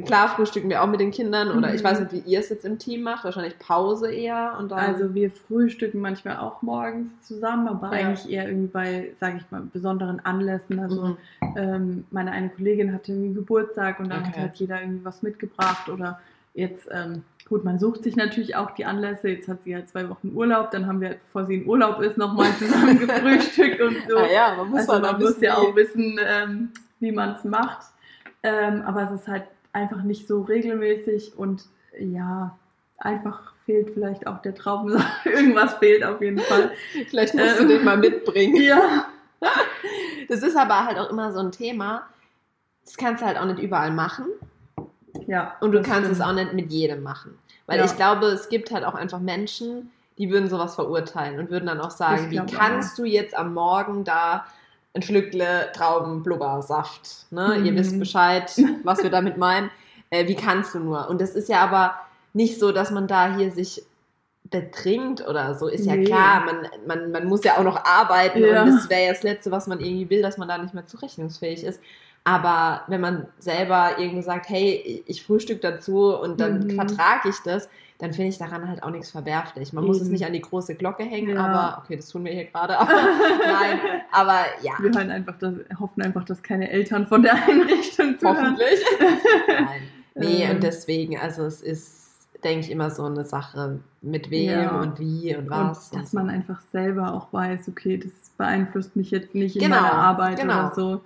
klar frühstücken wir auch mit den Kindern oder ich Mhm. weiß nicht, wie ihr es jetzt im Team macht, wahrscheinlich Pause eher und dann. Also wir frühstücken manchmal auch morgens zusammen, aber Ja. eigentlich eher irgendwie bei, sage ich mal, besonderen Anlässen. Also Mhm. ähm, meine eine Kollegin hatte irgendwie Geburtstag und dann hat Okay. halt jeder irgendwie was mitgebracht oder jetzt, ähm, gut, man sucht sich natürlich auch die Anlässe. Jetzt hat sie halt zwei Wochen Urlaub, dann haben wir, bevor sie in Urlaub ist, nochmal zusammen gefrühstückt und so. Ah ja, man muss also man muss ja auch wissen, ähm, wie man es macht. Ähm, aber es ist halt einfach nicht so regelmäßig und ja, einfach fehlt vielleicht auch der Traubensaft. Irgendwas fehlt auf jeden Fall. Vielleicht musst du Ähm. den mal mitbringen. Ja. Das ist aber halt auch immer so ein Thema. Das kannst du halt auch nicht überall machen. Ja. Und du das kannst stimmt. es auch nicht mit jedem machen. Weil Ja. ich glaube, es gibt halt auch einfach Menschen, die würden sowas verurteilen und würden dann auch sagen, wie kannst du jetzt am Morgen da ein Schlückle Traubenblubbersaft, ne? Ihr Mhm. wisst Bescheid, was wir damit meinen. Äh, wie kannst du nur? Und es ist ja aber nicht so, dass man da hier sich betrinkt oder so. Ist ja Nee. klar, man, man, man muss ja auch noch arbeiten Ja. und das wäre ja das Letzte, was man irgendwie will, dass man da nicht mehr zurechnungsfähig ist. Aber wenn man selber irgendwie sagt, hey, ich frühstück dazu und dann Mhm. vertrage ich das, dann finde ich daran halt auch nichts verwerflich. Man muss es nicht an die große Glocke hängen, Ja. aber okay, das tun wir hier gerade. Aber nein, aber ja, Wir hören einfach, dass, hoffen einfach, dass keine Eltern von der Einrichtung zuhören. hoffentlich. nein. Nee, Ähm. und deswegen, also es ist, denke ich, immer so eine Sache, mit wem Ja. und wie und was. Und dass so. man einfach selber auch weiß, okay, das beeinflusst mich jetzt nicht in Genau, meiner Arbeit genau. oder so.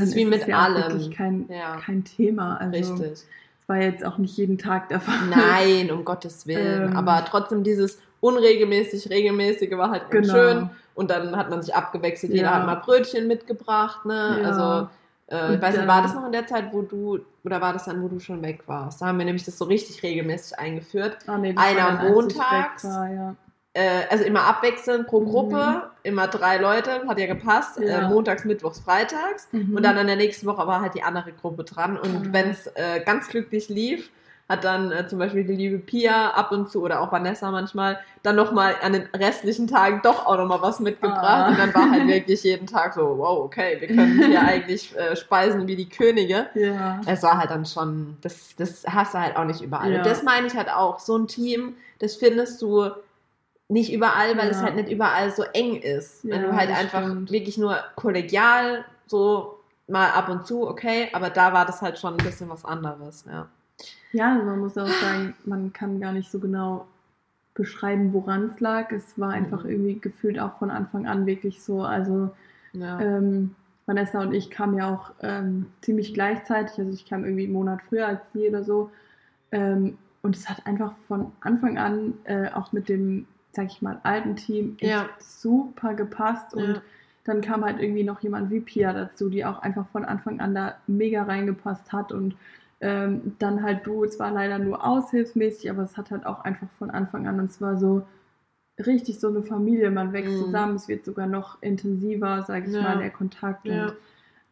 Das ist wie es mit ja allem. wirklich kein, Ja. kein Thema. Also Richtig. es war jetzt auch nicht jeden Tag der Fall. Nein, um Gottes Willen. Ähm. Aber trotzdem dieses unregelmäßig, regelmäßige war halt ganz Genau. schön. Und dann hat man sich abgewechselt. Jeder Ja. hat mal Brötchen mitgebracht. Ne? Also, äh, ich weiß nicht, war das noch in der Zeit, wo du, oder war das dann, wo du schon weg warst? Da haben wir nämlich das so richtig regelmäßig eingeführt. Ah, nee, das Einer montags. War, ja. Äh, also immer abwechselnd pro Gruppe, Mhm. Immer drei Leute, hat ja gepasst. Ja. Äh, montags, mittwochs, freitags. Mhm. Und dann in der nächsten Woche war halt die andere Gruppe dran. Und Ah. wenn es äh, ganz glücklich lief, hat dann äh, zum Beispiel die liebe Pia ab und zu oder auch Vanessa manchmal dann nochmal an den restlichen Tagen doch auch nochmal was mitgebracht. Ah. Und dann war halt wirklich jeden Tag so, wow, okay, wir können hier eigentlich äh, speisen wie die Könige. ja. Es war halt dann schon, das, das hast du halt auch nicht überall. Ja. Und das meine ich halt auch. So ein Team, das findest du nicht überall, weil Ja. es halt nicht überall so eng ist. Wenn Ja, du halt einfach stimmt. wirklich nur kollegial so mal ab und zu, okay, aber da war das halt schon ein bisschen was anderes, ja. Ja, also man muss auch sagen, man kann gar nicht so genau beschreiben, woran es lag. Es war einfach Mhm. irgendwie gefühlt auch von Anfang an wirklich so. Also ja. ähm, Vanessa und ich kamen ja auch ähm, ziemlich gleichzeitig. Also ich kam irgendwie einen Monat früher als sie oder so. Ähm, und es hat einfach von Anfang an äh, auch mit dem, sag ich mal, alten Team echt Ja. super gepasst. Und Ja. dann kam halt irgendwie noch jemand wie Pia dazu, die auch einfach von Anfang an da mega reingepasst hat. Und ähm, dann halt du, es war leider nur aushilfsmäßig, aber es hat halt auch einfach von Anfang an und es war so richtig so eine Familie, man wächst Mhm. zusammen, es wird sogar noch intensiver, sage ich Ja. mal, der Kontakt. Und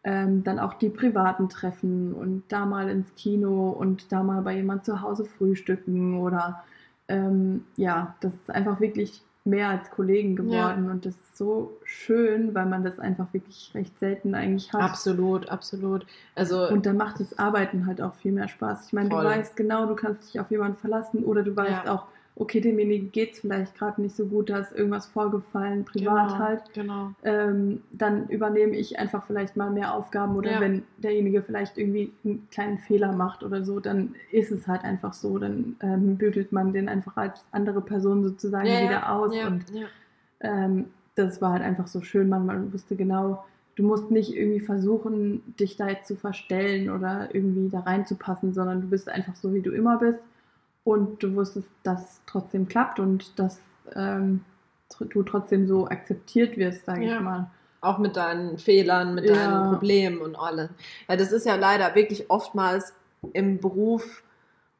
ähm, dann auch die privaten Treffen und da mal ins Kino und da mal bei jemand zu Hause frühstücken oder ähm, ja, das ist einfach wirklich mehr als Kollegen geworden ja. und das ist so schön, weil man das einfach wirklich recht selten eigentlich hat. Absolut, absolut. Also und dann macht das Arbeiten halt auch viel mehr Spaß. Ich meine, du weißt genau, du kannst dich auf jemanden verlassen oder du weißt ja. auch, okay, demjenigen geht es vielleicht gerade nicht so gut, da ist irgendwas vorgefallen, privat genau, halt. Genau. Ähm, dann übernehme ich einfach vielleicht mal mehr Aufgaben oder ja. wenn derjenige vielleicht irgendwie einen kleinen Fehler macht oder so, dann ist es halt einfach so. Dann ähm, bügelt man den einfach als andere Person sozusagen ja, wieder aus. Ja, und ähm, das war halt einfach so schön. Man, man wusste genau, du musst nicht irgendwie versuchen, dich da jetzt zu verstellen oder irgendwie da reinzupassen, sondern du bist einfach so, wie du immer bist und du wusstest, dass es trotzdem klappt und dass ähm, du trotzdem so akzeptiert wirst, sage ja. ich mal. Auch mit deinen Fehlern, mit ja. deinen Problemen und allem. Weil das ist ja leider wirklich oftmals im Beruf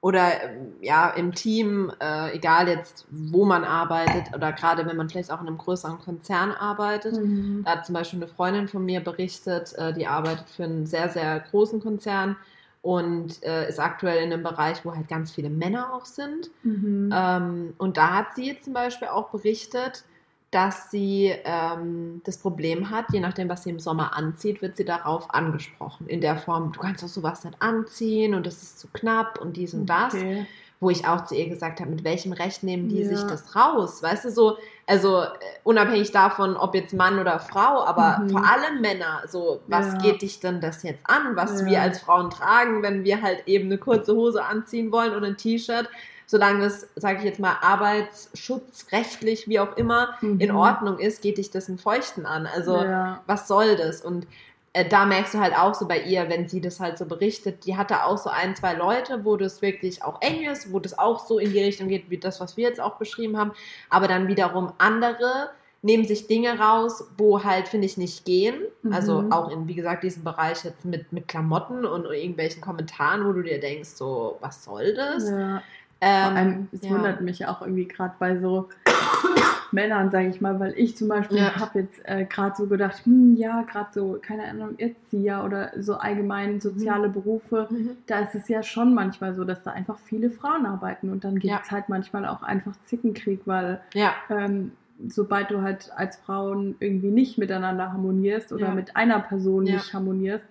oder ja im Team, äh, egal jetzt wo man arbeitet oder gerade wenn man vielleicht auch in einem größeren Konzern arbeitet. Mhm. Da hat zum Beispiel eine Freundin von mir berichtet, äh, die arbeitet für einen sehr, sehr großen Konzern und äh, ist aktuell in einem Bereich, wo halt ganz viele Männer auch sind. Mhm. Ähm, und da hat sie zum Beispiel auch berichtet, dass sie ähm, das Problem hat, je nachdem, was sie im Sommer anzieht, wird sie darauf angesprochen. In der Form, du kannst doch sowas nicht anziehen und das ist zu knapp und dies und das. Okay wo ich auch zu ihr gesagt habe, mit welchem Recht nehmen die ja. sich das raus? Weißt du, so, also äh, unabhängig davon, ob jetzt Mann oder Frau, aber mhm. vor allem Männer, so, was ja. geht dich denn das jetzt an, was ja. wir als Frauen tragen, wenn wir halt eben eine kurze Hose anziehen wollen oder ein T-Shirt? Solange das, sage ich jetzt mal, arbeitsschutzrechtlich, wie auch immer, mhm. in Ordnung ist, geht dich das ein Feuchten an. Also, was soll das? Und äh, da merkst du halt auch so bei ihr, wenn sie das halt so berichtet, die hatte auch so ein, zwei Leute, wo das wirklich auch eng ist, wo das auch so in die Richtung geht, wie das, was wir jetzt auch beschrieben haben, aber dann wiederum andere nehmen sich Dinge raus, wo halt, finde ich, nicht gehen. Also mhm. auch in, wie gesagt, diesem Bereich jetzt mit, mit Klamotten und irgendwelchen Kommentaren, wo du dir denkst, so, was soll das? Ja. Ähm, allem, es ja. wundert mich auch irgendwie gerade bei so Männern, sage ich mal, weil ich zum Beispiel ja. habe jetzt äh, gerade so gedacht, hm, ja, gerade so, keine Ahnung, Erzieher oder so allgemein soziale mhm. Berufe, mhm. da ist es ja schon manchmal so, dass da einfach viele Frauen arbeiten und dann gibt es ja. halt manchmal auch einfach Zickenkrieg, weil ja. ähm, sobald du halt als Frauen irgendwie nicht miteinander harmonierst oder mit einer Person nicht harmonierst,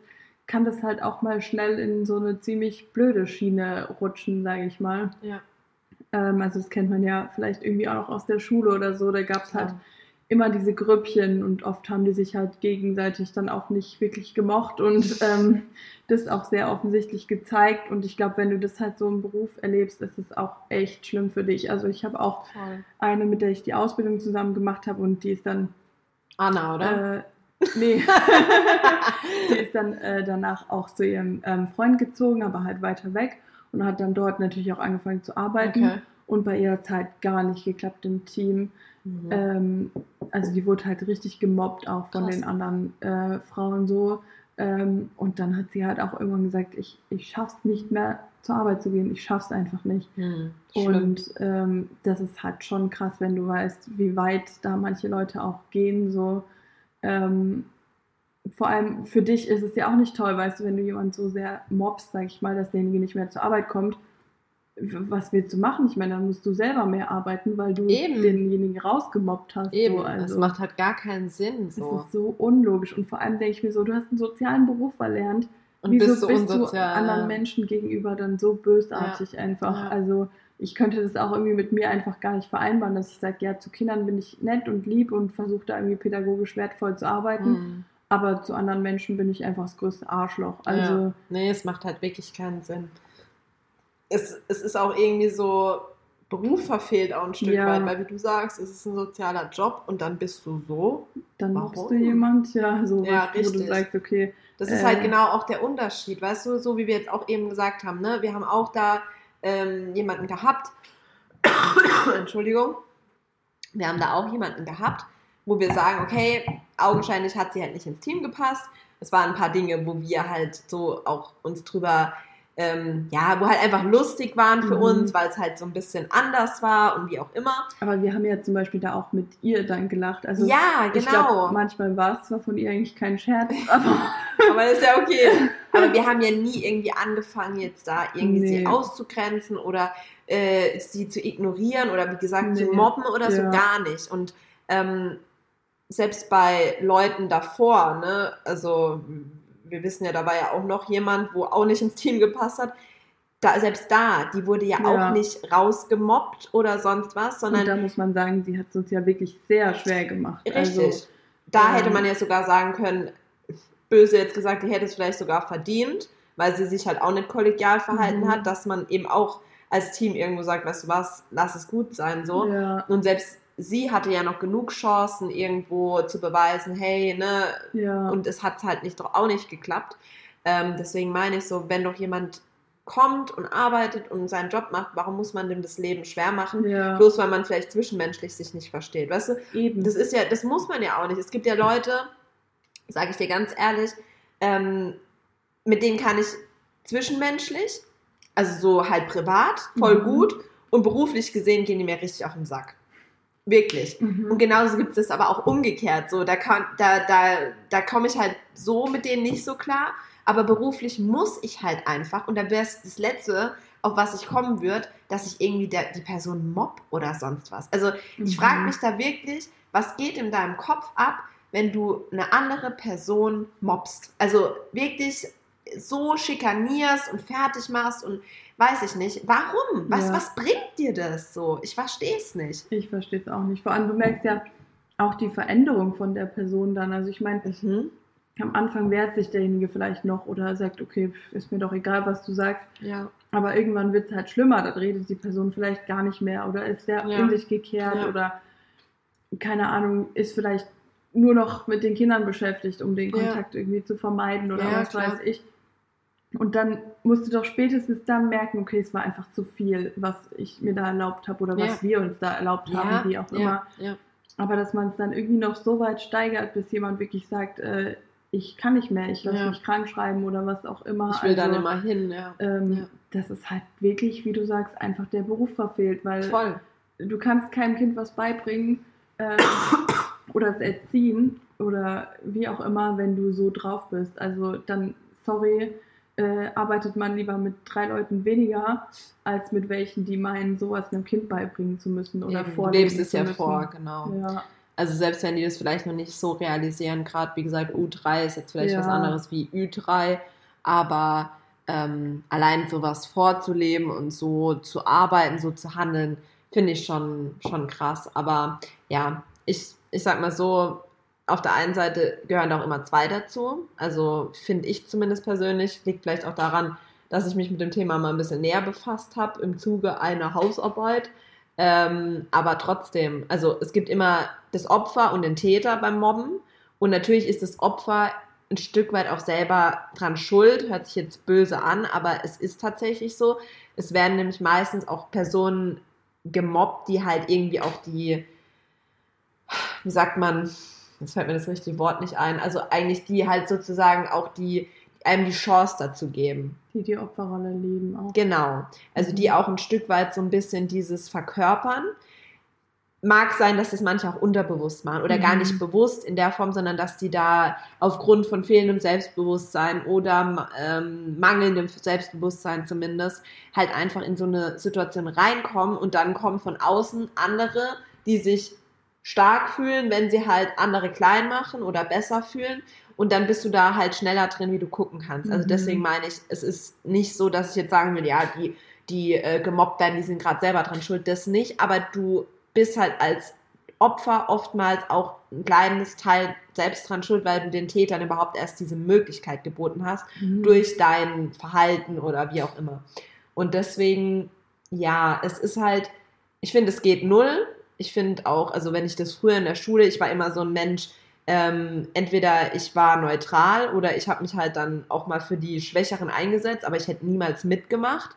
kann das halt auch mal schnell in so eine ziemlich blöde Schiene rutschen, sage ich mal. Ja. Ähm, also das kennt man ja vielleicht irgendwie auch noch aus der Schule oder so. Da gab es halt ja. immer diese Grüppchen und oft haben die sich halt gegenseitig dann auch nicht wirklich gemocht und ähm, das auch sehr offensichtlich gezeigt. Und ich glaube, wenn du das halt so im Beruf erlebst, ist es auch echt schlimm für dich. Also ich habe auch Voll. eine, mit der ich die Ausbildung zusammen gemacht habe und die ist dann Anna, oder? Äh, Nee. sie ist dann äh, danach auch zu ihrem ähm, Freund gezogen, aber halt weiter weg und hat dann dort natürlich auch angefangen zu arbeiten. Okay. Und bei ihr hat es halt gar nicht geklappt im Team. Mhm. Ähm, also die wurde halt richtig gemobbt auch von Krass. den anderen äh, Frauen so. Ähm, und dann hat sie halt auch irgendwann gesagt, ich, ich schaff's nicht mehr zur Arbeit zu gehen, ich schaff's einfach nicht. Mhm, und ähm, das ist halt schon krass, wenn du weißt, wie weit da manche Leute auch gehen, so ähm, vor allem für dich ist es ja auch nicht toll, weißt du, wenn du jemanden so sehr mobst, sag ich mal, dass derjenige nicht mehr zur Arbeit kommt. Was willst du machen? Ich meine, dann musst du selber mehr arbeiten, weil du Eben. denjenigen rausgemobbt hast. Eben, so. also, das macht halt gar keinen Sinn. So. Das ist so unlogisch. Und vor allem denke ich mir so, du hast einen sozialen Beruf erlernt. Und Wieso bist, du, bist du anderen Menschen gegenüber dann so bösartig ja. einfach? Ja. Also ich könnte das auch irgendwie mit mir einfach gar nicht vereinbaren, dass ich sage, ja, zu Kindern bin ich nett und lieb und versuche da irgendwie pädagogisch wertvoll zu arbeiten. Mhm. Aber zu anderen Menschen bin ich einfach das größte Arschloch. Also, ja. Nee, es macht halt wirklich keinen Sinn. Es, es ist auch irgendwie so, Beruf verfehlt auch ein Stück ja. weit, weil wie du sagst, es ist ein sozialer Job und dann bist du so. Dann machst du jemand, ja, so ja, was, wo du sagst, okay. Das ist halt äh, genau auch der Unterschied, weißt du, so wie wir jetzt auch eben gesagt haben, ne? Wir haben auch da ähm, jemanden gehabt, Entschuldigung, wir haben da auch jemanden gehabt, wo wir sagen, okay, augenscheinlich hat sie halt nicht ins Team gepasst. Es waren ein paar Dinge, wo wir halt so auch uns drüber ähm, ja, wo halt einfach lustig waren für mhm. uns, weil es halt so ein bisschen anders war und wie auch immer. Aber wir haben ja zum Beispiel da auch mit ihr dann gelacht. Also ja, genau. Ich glaub, manchmal war es zwar von ihr eigentlich kein Scherz, aber. aber ist ja okay. Aber wir haben ja nie irgendwie angefangen, jetzt da irgendwie nee. sie auszugrenzen oder äh, sie zu ignorieren oder wie gesagt nee. zu mobben oder ja. so gar nicht. Und ähm, selbst bei Leuten davor, ne, also wir wissen ja, da war ja auch noch jemand, wo auch nicht ins Team gepasst hat. Da, selbst da, die wurde ja, ja. auch nicht rausgemobbt oder sonst was, sondern. Und da muss man sagen, sie hat es uns ja wirklich sehr schwer gemacht. Richtig. Also, da ähm, hätte man ja sogar sagen können, böse jetzt gesagt, die hätte es vielleicht sogar verdient, weil sie sich halt auch nicht kollegial verhalten mhm. hat, dass man eben auch als Team irgendwo sagt, weißt du was, lass es gut sein, so. Ja. Und selbst sie hatte ja noch genug Chancen, irgendwo zu beweisen, hey, ne, ja. und es hat halt nicht, auch nicht geklappt. Ähm, deswegen meine ich so, wenn doch jemand kommt und arbeitet und seinen Job macht, warum muss man dem das Leben schwer machen? Ja. Bloß weil man vielleicht zwischenmenschlich sich nicht versteht. Weißt du? Eben. Das ist ja, das muss man ja auch nicht. Es gibt ja Leute, sage ich dir ganz ehrlich, ähm, mit denen kann ich zwischenmenschlich, also so halt privat, voll mhm. gut und beruflich gesehen gehen die mir richtig auf den Sack. Wirklich. Mhm. Und genauso gibt es aber auch umgekehrt. So, da, kann, da, da, da komme ich halt so mit denen nicht so klar. Aber beruflich muss ich halt einfach, und dann wäre es das Letzte, auf was ich kommen würde, dass ich irgendwie der, die Person mob oder sonst was. Also ich mhm. frage mich da wirklich, was geht in deinem Kopf ab, wenn du eine andere Person mobst? Also wirklich so schikanierst und fertig machst und weiß ich nicht. Warum? Was, ja. was bringt dir das so? Ich verstehe es nicht. Ich verstehe es auch nicht. Vor allem, du merkst ja auch die Veränderung von der Person dann. Also ich meine, mhm. am Anfang wehrt sich derjenige vielleicht noch oder sagt, okay, ist mir doch egal, was du sagst. Ja. Aber irgendwann wird es halt schlimmer. Da redet die Person vielleicht gar nicht mehr oder ist sehr ja. in sich gekehrt oder keine Ahnung, ist vielleicht nur noch mit den Kindern beschäftigt, um den Kontakt irgendwie zu vermeiden oder was klar. weiß ich. Und dann musst du doch spätestens dann merken, okay, es war einfach zu viel, was ich mir da erlaubt habe oder was wir uns da erlaubt haben, ja, wie auch immer. Ja, Aber dass man es dann irgendwie noch so weit steigert, bis jemand wirklich sagt, äh, ich kann nicht mehr, ich lasse mich krank schreiben oder was auch immer. Ich will also, dann immer hin, ja. Ähm, das ist halt wirklich, wie du sagst, einfach der Beruf verfehlt, weil Voll. du kannst keinem Kind was beibringen äh, oder es erziehen oder wie auch immer, wenn du so drauf bist. Also dann, sorry, äh, arbeitet man lieber mit drei Leuten weniger, als mit welchen, die meinen, sowas einem Kind beibringen zu müssen oder Eben, Du lebst es ja müssen. vor, genau. Ja. Also selbst wenn die das vielleicht noch nicht so realisieren, gerade wie gesagt, U3 ist jetzt vielleicht ja. was anderes wie Ü3, aber ähm, allein sowas vorzuleben und so zu arbeiten, so zu handeln, finde ich schon, schon krass. Aber ja, ich, ich sag mal so, auf der einen Seite gehören auch immer zwei dazu. Also finde ich zumindest persönlich, liegt vielleicht auch daran, dass ich mich mit dem Thema mal ein bisschen näher befasst habe im Zuge einer Hausarbeit. Ähm, aber trotzdem, also es gibt immer das Opfer und den Täter beim Mobben. Und natürlich ist das Opfer ein Stück weit auch selber dran schuld. Hört sich jetzt böse an, aber es ist tatsächlich so. Es werden nämlich meistens auch Personen gemobbt, die halt irgendwie auch die, wie sagt man, jetzt fällt mir das richtige Wort nicht ein, also eigentlich die halt sozusagen auch die, einem die Chance dazu geben. Die die Opferrolle leben auch. Genau. Also die mhm. auch ein Stück weit so ein bisschen dieses Verkörpern. Mag sein, dass das manche auch unterbewusst machen oder mhm. gar nicht bewusst in der Form, sondern dass die da aufgrund von fehlendem Selbstbewusstsein oder ähm, mangelndem Selbstbewusstsein zumindest halt einfach in so eine Situation reinkommen und dann kommen von außen andere, die sich stark fühlen, wenn sie halt andere klein machen oder besser fühlen. Und dann bist du da halt schneller drin, wie du gucken kannst. Also mhm. deswegen meine ich, es ist nicht so, dass ich jetzt sagen will, ja, die, die äh, gemobbt werden, die sind gerade selber dran schuld. Das nicht, aber du bist halt als Opfer oftmals auch ein kleines Teil selbst dran schuld, weil du den Tätern überhaupt erst diese Möglichkeit geboten hast, mhm. durch dein Verhalten oder wie auch immer. Und deswegen, ja, es ist halt, ich finde, es geht null, ich finde auch, also wenn ich das früher in der Schule, ich war immer so ein Mensch, ähm, entweder ich war neutral oder ich habe mich halt dann auch mal für die Schwächeren eingesetzt, aber ich hätte niemals mitgemacht.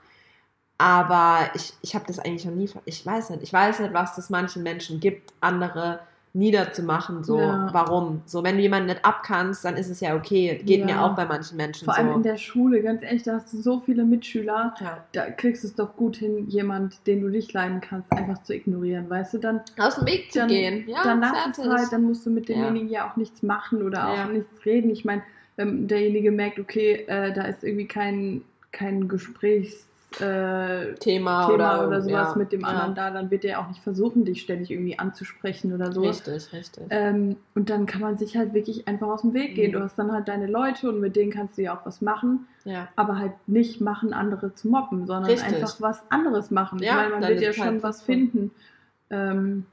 Aber ich, ich habe das eigentlich noch nie, ich weiß nicht, ich weiß nicht, was es manchen Menschen gibt, andere niederzumachen, so, ja. warum? So, wenn du jemanden nicht abkannst, dann ist es ja okay. Geht ja. mir auch bei manchen Menschen Vor so. allem in der Schule, ganz ehrlich, da hast du so viele Mitschüler, ja. da kriegst du es doch gut hin, jemand, den du nicht leiden kannst, einfach zu ignorieren, weißt du, dann... Aus dem Weg zu dann, gehen, ja, Dann lass es halt, dann musst du mit demjenigen ja, auch nichts machen oder auch nichts reden. Ich meine, wenn derjenige merkt, okay, äh, da ist irgendwie kein, kein Gesprächs äh, Thema, Thema, oder, oder sowas ja, mit dem anderen ja. da, dann wird er auch nicht versuchen, dich ständig irgendwie anzusprechen oder so. Richtig, richtig. Ähm, und dann kann man sich halt wirklich einfach aus dem Weg gehen. Mhm. Du hast dann halt deine Leute und mit denen kannst du ja auch was machen, ja. aber halt nicht machen, andere zu mobben, sondern richtig. einfach was anderes machen. Ja, Weil man wird ja schon was finden, ähm,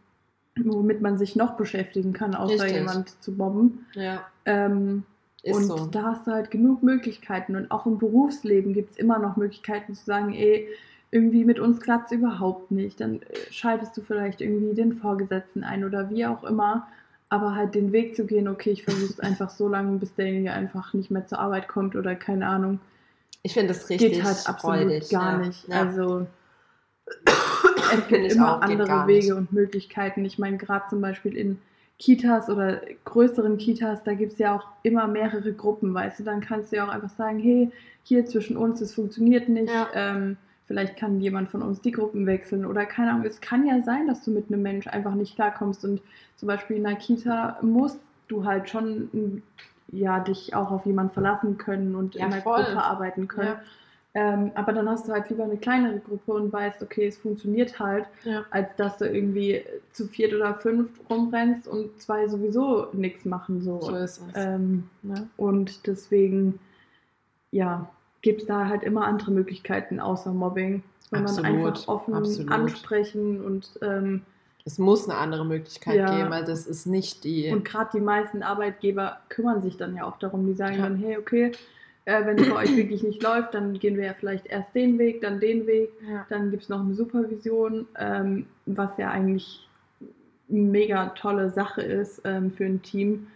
womit man sich noch beschäftigen kann, außer richtig. jemand zu mobben. Ja. Ähm, ist und so. da hast du halt genug Möglichkeiten. Und auch im Berufsleben gibt es immer noch Möglichkeiten zu sagen, ey, irgendwie mit uns klappt es überhaupt nicht. Dann äh, schaltest du vielleicht irgendwie den Vorgesetzten ein oder wie auch immer. Aber halt den Weg zu gehen, okay, ich versuche es einfach so lange, bis derjenige einfach nicht mehr zur Arbeit kommt oder keine Ahnung. Ich finde das richtig. Geht halt absolut freudig, gar ja. nicht. Ja. Also es gibt immer auch, andere Wege und Möglichkeiten. Ich meine, gerade zum Beispiel in Kitas oder größeren Kitas, da gibt es ja auch immer mehrere Gruppen, weißt du, dann kannst du ja auch einfach sagen, hey, hier zwischen uns, das funktioniert nicht, ja. ähm, vielleicht kann jemand von uns die Gruppen wechseln oder keine Ahnung, es kann ja sein, dass du mit einem Mensch einfach nicht klarkommst und zum Beispiel in einer Kita musst du halt schon ja, dich auch auf jemanden verlassen können und ja, in einer voll. Gruppe arbeiten können. Ja. Ähm, aber dann hast du halt lieber eine kleinere Gruppe und weißt, okay, es funktioniert halt, ja. als dass du irgendwie zu viert oder fünf rumrennst und zwei sowieso nichts machen. So, so ist es. Ähm, ja. Und deswegen, ja, gibt es da halt immer andere Möglichkeiten außer Mobbing. Wenn absolut, man einfach offen absolut. ansprechen und ähm, es muss eine andere Möglichkeit ja. geben, weil das ist nicht die. Und gerade die meisten Arbeitgeber kümmern sich dann ja auch darum, die sagen ja. dann, hey, okay, äh, wenn es bei euch wirklich nicht läuft, dann gehen wir ja vielleicht erst den Weg, dann den Weg, ja. dann gibt es noch eine Supervision, ähm, was ja eigentlich eine mega tolle Sache ist ähm, für ein Team.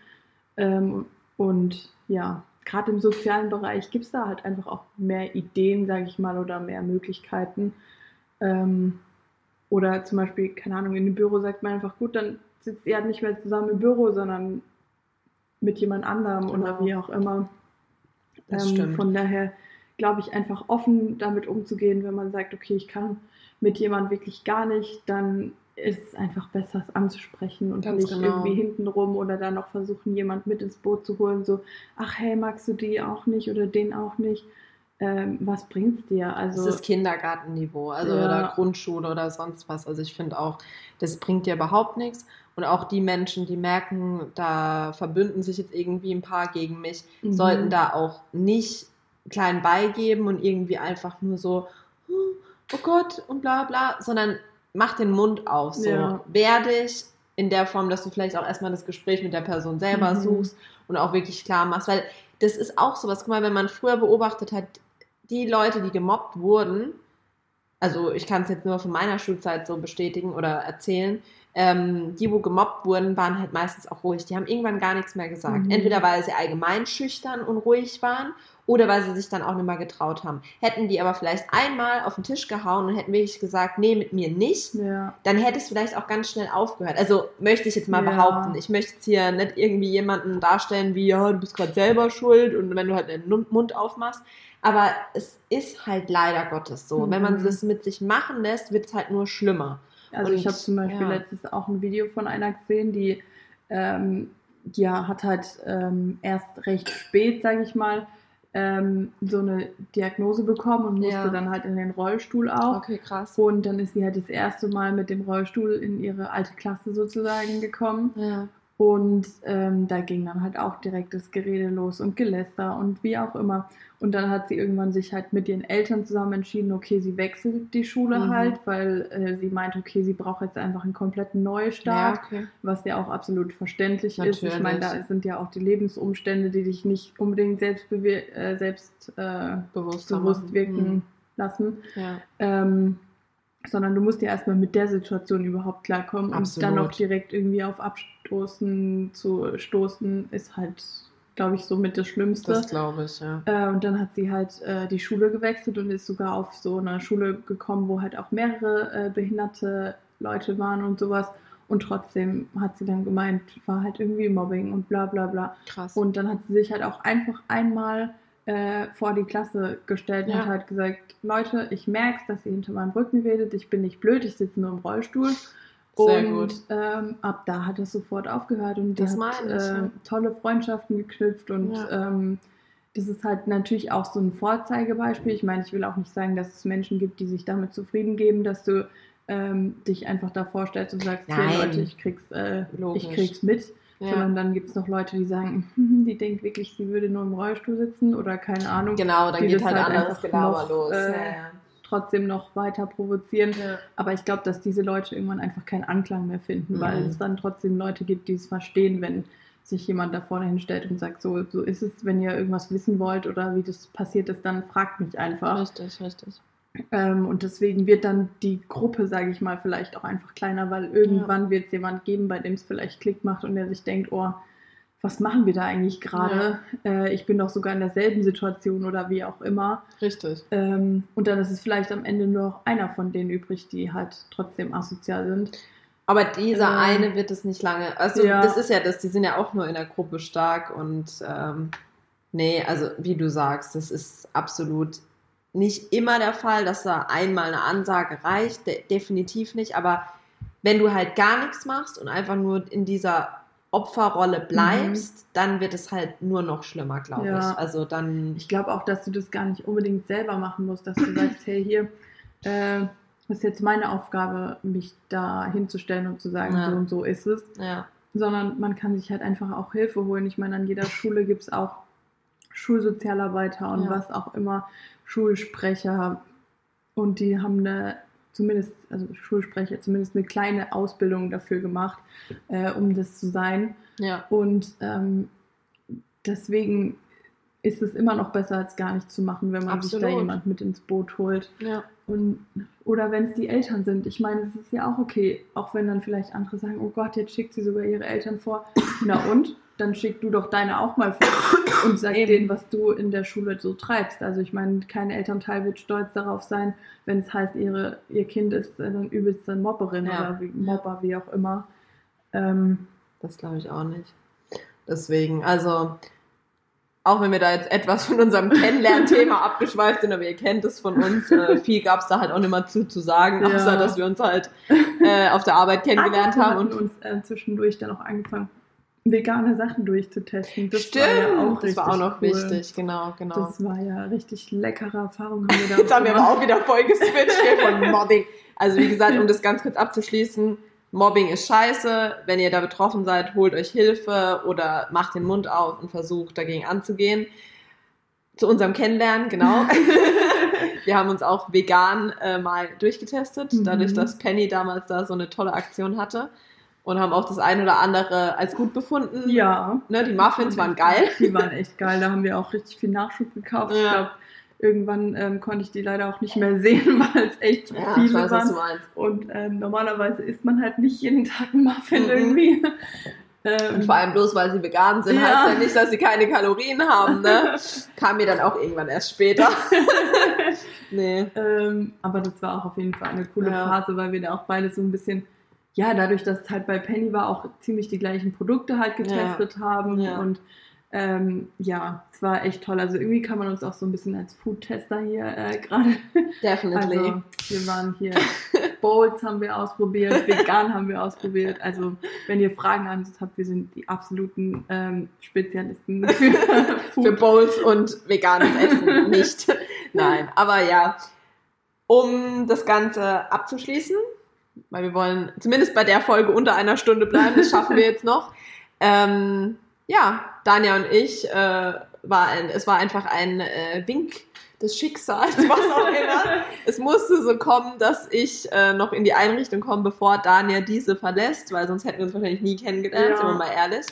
Ähm, und ja, gerade im sozialen Bereich gibt es da halt einfach auch mehr Ideen, sage ich mal, oder mehr Möglichkeiten. Ähm, oder zum Beispiel, keine Ahnung, in dem Büro sagt man einfach, gut, dann sitzt ihr halt nicht mehr zusammen im Büro, sondern mit jemand anderem genau. oder wie auch immer. Ähm, von daher glaube ich einfach offen damit umzugehen, wenn man sagt, okay, ich kann mit jemandem wirklich gar nicht, dann ist es einfach besser, es anzusprechen und Ganz nicht genau. irgendwie hintenrum oder dann noch versuchen, jemand mit ins Boot zu holen, so, ach hey, magst du die auch nicht oder den auch nicht? Ähm, was bringt's dir? Also, das ist Kindergartenniveau, also ja. oder Grundschule oder sonst was. Also ich finde auch, das bringt dir überhaupt nichts. Und auch die Menschen, die merken, da verbünden sich jetzt irgendwie ein paar gegen mich, mhm. sollten da auch nicht klein beigeben und irgendwie einfach nur so, oh Gott und bla bla, sondern mach den Mund auf. So, ja. wehr dich in der Form, dass du vielleicht auch erstmal das Gespräch mit der Person selber mhm. suchst und auch wirklich klar machst, weil das ist auch sowas. Guck mal, wenn man früher beobachtet hat, die Leute, die gemobbt wurden, also ich kann es jetzt nur von meiner Schulzeit so bestätigen oder erzählen, ähm, die, wo gemobbt wurden, waren halt meistens auch ruhig. Die haben irgendwann gar nichts mehr gesagt. Mhm. Entweder weil sie allgemein schüchtern und ruhig waren oder weil sie sich dann auch nicht mehr getraut haben. Hätten die aber vielleicht einmal auf den Tisch gehauen und hätten wirklich gesagt, nee, mit mir nicht, ja. dann hätte es vielleicht auch ganz schnell aufgehört. Also möchte ich jetzt mal ja. behaupten. Ich möchte jetzt hier nicht irgendwie jemanden darstellen wie, ja, du bist gerade selber schuld und wenn du halt den Mund aufmachst. Aber es ist halt leider Gottes so. Mhm. Wenn man mhm. das mit sich machen lässt, wird es halt nur schlimmer. Also und ich habe zum Beispiel ja. letztens auch ein Video von einer gesehen, die ähm, ja, hat halt ähm, erst recht spät, sage ich mal, ähm, so eine Diagnose bekommen und musste ja. dann halt in den Rollstuhl auch. Okay, krass. Und dann ist sie halt das erste Mal mit dem Rollstuhl in ihre alte Klasse sozusagen gekommen. Ja. Und ähm, da ging dann halt auch direkt das Gerede los und Geläster und wie auch immer. Und dann hat sie irgendwann sich halt mit ihren Eltern zusammen entschieden, okay, sie wechselt die Schule mhm. halt, weil äh, sie meint, okay, sie braucht jetzt einfach einen kompletten Neustart, ja, okay. was ja auch absolut verständlich Natürlich. ist. Ich meine, da sind ja auch die Lebensumstände, die dich nicht unbedingt selbst, äh, selbst äh, bewusst, bewusst wirken mhm. lassen. Ja. Ähm, sondern du musst ja erstmal mit der Situation überhaupt klarkommen Absolut. und dann noch direkt irgendwie auf Abstoßen zu stoßen, ist halt, glaube ich, somit das Schlimmste. Das glaube ich, ja. Äh, und dann hat sie halt äh, die Schule gewechselt und ist sogar auf so eine Schule gekommen, wo halt auch mehrere äh, behinderte Leute waren und sowas. Und trotzdem hat sie dann gemeint, war halt irgendwie Mobbing und bla bla bla. Krass. Und dann hat sie sich halt auch einfach einmal äh, vor die Klasse gestellt ja. und hat halt gesagt, Leute, ich merke dass ihr hinter meinem Rücken redet, ich bin nicht blöd, ich sitze nur im Rollstuhl. Sehr und gut. Ähm, ab da hat es sofort aufgehört und das hat ich, äh, ja. tolle Freundschaften geknüpft und ja. ähm, das ist halt natürlich auch so ein Vorzeigebeispiel. Ich meine, ich will auch nicht sagen, dass es Menschen gibt, die sich damit zufrieden geben, dass du ähm, dich einfach da vorstellst und sagst, hey Leute, ich krieg's, äh, ich krieg's mit. Ja. Sondern dann gibt es noch Leute, die sagen, die denkt wirklich, sie würde nur im Rollstuhl sitzen oder keine Ahnung. Genau, dann geht halt, halt anderes Gelaber los. Äh, ja, ja. Trotzdem noch weiter provozieren. Aber ich glaube, dass diese Leute irgendwann einfach keinen Anklang mehr finden, mhm. weil es dann trotzdem Leute gibt, die es verstehen, wenn sich jemand da vorne hinstellt und sagt, so, so ist es, wenn ihr irgendwas wissen wollt oder wie das passiert ist, dann fragt mich einfach. Richtig, richtig. Ähm, und deswegen wird dann die Gruppe, sage ich mal, vielleicht auch einfach kleiner, weil irgendwann ja. wird es jemand geben, bei dem es vielleicht Klick macht und der sich denkt, oh, was machen wir da eigentlich gerade? Ja. Äh, ich bin doch sogar in derselben Situation oder wie auch immer. Richtig. Ähm, und dann ist es vielleicht am Ende nur noch einer von denen übrig, die halt trotzdem asozial sind. Aber dieser ähm, eine wird es nicht lange. Also ja. das ist ja das, die sind ja auch nur in der Gruppe stark und ähm, nee, also wie du sagst, das ist absolut nicht immer der Fall, dass da einmal eine Ansage reicht, de definitiv nicht, aber wenn du halt gar nichts machst und einfach nur in dieser Opferrolle bleibst, mhm. dann wird es halt nur noch schlimmer, glaube ja. ich. Also dann. Ich glaube auch, dass du das gar nicht unbedingt selber machen musst, dass du sagst, hey, hier, äh, ist jetzt meine Aufgabe, mich da hinzustellen und zu sagen, ja. so und so ist es. Ja. Sondern man kann sich halt einfach auch Hilfe holen. Ich meine, an jeder Schule gibt es auch Schulsozialarbeiter und was auch immer, Schulsprecher. Und die haben eine, zumindest, also Schulsprecher, zumindest eine kleine Ausbildung dafür gemacht, äh, um das zu sein. Ja. Und ähm, deswegen ist es immer noch besser, als gar nichts zu machen, wenn man Absolut. sich da jemand mit ins Boot holt. Ja. Und, oder wenn es die Eltern sind. Ich meine, es ist ja auch okay, auch wenn dann vielleicht andere sagen, oh Gott, jetzt schickt sie sogar ihre Eltern vor. Na und? Dann schick du doch deine auch mal vor und sag Eben. denen, was du in der Schule so treibst. Also ich meine, kein Elternteil wird stolz darauf sein, wenn es heißt, ihre, ihr Kind ist dann übelst eine Mobberin ja. oder wie, Mobber, wie auch immer. Ähm, das glaube ich auch nicht. Deswegen, also auch wenn wir da jetzt etwas von unserem Kennenlernthema abgeschweift sind, aber ihr kennt es von uns, äh, viel gab es da halt auch nicht mehr zu, zu sagen, ja. außer dass wir uns halt äh, auf der Arbeit kennengelernt aber haben. und uns äh, zwischendurch dann auch angefangen, vegane Sachen durchzutesten. Das Stimmt, war ja auch das war auch noch cool. wichtig, genau, genau. Das war ja richtig leckere Erfahrung. Haben wir da jetzt haben wir aber auch wieder voll geswitcht von Mobbing. Also wie gesagt, um das ganz kurz abzuschließen, Mobbing ist scheiße, wenn ihr da betroffen seid, holt euch Hilfe oder macht den Mund auf und versucht dagegen anzugehen. Zu unserem Kennenlernen, genau. wir haben uns auch vegan äh, mal durchgetestet, mhm. dadurch, dass Penny damals da so eine tolle Aktion hatte und haben auch das eine oder andere als gut befunden. Ja. Ne, die Muffins waren geil. Die waren echt geil, da haben wir auch richtig viel Nachschub gekauft. Ja. Ich glaube, Irgendwann ähm, konnte ich die leider auch nicht mehr sehen, weil es echt ja, viele weiß, waren. Und ähm, normalerweise isst man halt nicht jeden Tag einen Muffin mhm. irgendwie. Ähm, und vor allem bloß, weil sie vegan sind, ja. heißt ja nicht, dass sie keine Kalorien haben. Ne? Kam mir dann auch irgendwann erst später. nee. Ähm, aber das war auch auf jeden Fall eine coole ja. Phase, weil wir da auch beide so ein bisschen, ja, dadurch, dass es halt bei Penny war, auch ziemlich die gleichen Produkte halt getestet ja. haben. Und ähm, ja, es war echt toll. Also irgendwie kann man uns auch so ein bisschen als Food-Tester hier äh, gerade. Definitely. Also, wir waren hier, Bowls haben wir ausprobiert, vegan haben wir ausprobiert. Also wenn ihr Fragen an uns habt, wir sind die absoluten ähm, Spezialisten für, für Bowls und veganes Essen. Nicht. Nein, aber ja, um das Ganze abzuschließen, weil wir wollen zumindest bei der Folge unter einer Stunde bleiben, das schaffen wir jetzt noch. Ähm, ja, Dania und ich, äh, war ein, es war einfach ein äh, Wink des Schicksals, was auch immer. es musste so kommen, dass ich äh, noch in die Einrichtung komme, bevor Dania diese verlässt, weil sonst hätten wir uns wahrscheinlich nie kennengelernt, ja. sind wir mal ehrlich.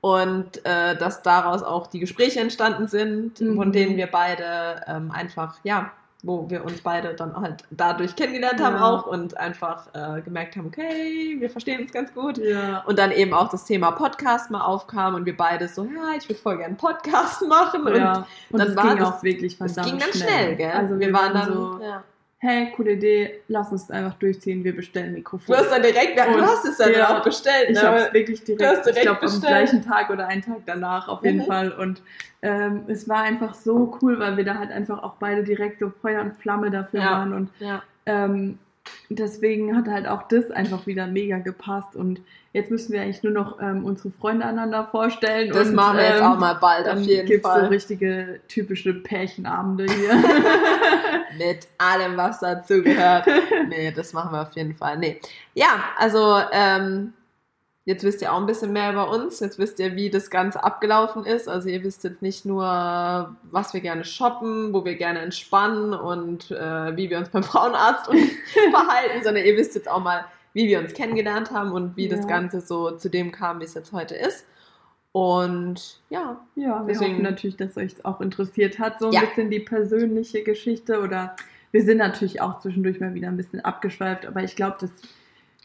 Und äh, dass daraus auch die Gespräche entstanden sind, mhm. von denen wir beide ähm, einfach, ja, wo wir uns beide dann halt dadurch kennengelernt haben ja. auch und einfach äh, gemerkt haben, okay, wir verstehen uns ganz gut. Ja. Und dann eben auch das Thema Podcast mal aufkam und wir beide so, ja, ich würde voll gerne einen Podcast machen. Ja. Und, und dann war ging das, auch wirklich verdammt Es ging dann schnell, schnell gell? Also wir, wir waren dann so, ja. Hey, coole Idee, lass uns einfach durchziehen, wir bestellen Mikrofon. Du hast dann direkt, ja, du hast es dann ja, auch bestellt. Ich ne? habe es wirklich direkt, direkt ich glaube am gleichen Tag oder einen Tag danach auf jeden mhm. Fall. Und ähm, es war einfach so cool, weil wir da halt einfach auch beide direkt so Feuer und Flamme dafür ja. waren. Und ja. ähm, deswegen hat halt auch das einfach wieder mega gepasst. Und jetzt müssen wir eigentlich nur noch ähm, unsere Freunde einander vorstellen. Das und, machen wir jetzt ähm, auch mal bald auf jeden gibt's Fall. so richtige typische Pärchenabende hier. Mit allem, was dazu gehört. Nee, das machen wir auf jeden Fall. Nee. Ja, also ähm, Jetzt wisst ihr auch ein bisschen mehr über uns. Jetzt wisst ihr, wie das Ganze abgelaufen ist. Also ihr wisst jetzt nicht nur, was wir gerne shoppen, wo wir gerne entspannen und äh, wie wir uns beim Frauenarzt verhalten, sondern ihr wisst jetzt auch mal, wie wir uns kennengelernt haben und wie ja. das Ganze so zu dem kam, wie es jetzt heute ist. Und ja, ja wir deswegen hoffen natürlich, dass euch es auch interessiert hat, so ein ja. bisschen die persönliche Geschichte oder wir sind natürlich auch zwischendurch mal wieder ein bisschen abgeschweift, aber ich glaube, das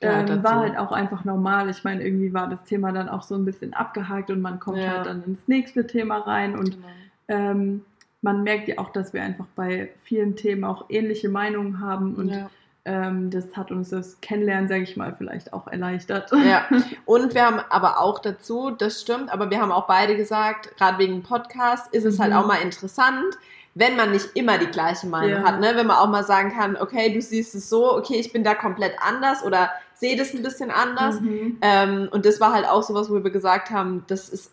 ja, ähm, war halt auch einfach normal. Ich meine, irgendwie war das Thema dann auch so ein bisschen abgehakt und man kommt ja. halt dann ins nächste Thema rein und genau. ähm, man merkt ja auch, dass wir einfach bei vielen Themen auch ähnliche Meinungen haben und ja. ähm, das hat uns das Kennenlernen, sage ich mal, vielleicht auch erleichtert. Ja, und wir haben aber auch dazu, das stimmt, aber wir haben auch beide gesagt, gerade wegen Podcast ist es halt mhm. halt auch mal interessant, wenn man nicht immer die gleiche Meinung ja. hat, ne? wenn man auch mal sagen kann, okay, du siehst es so, okay, ich bin da komplett anders oder sehe das ein bisschen anders. Mhm. Ähm, und das war halt auch sowas, wo wir gesagt haben, das ist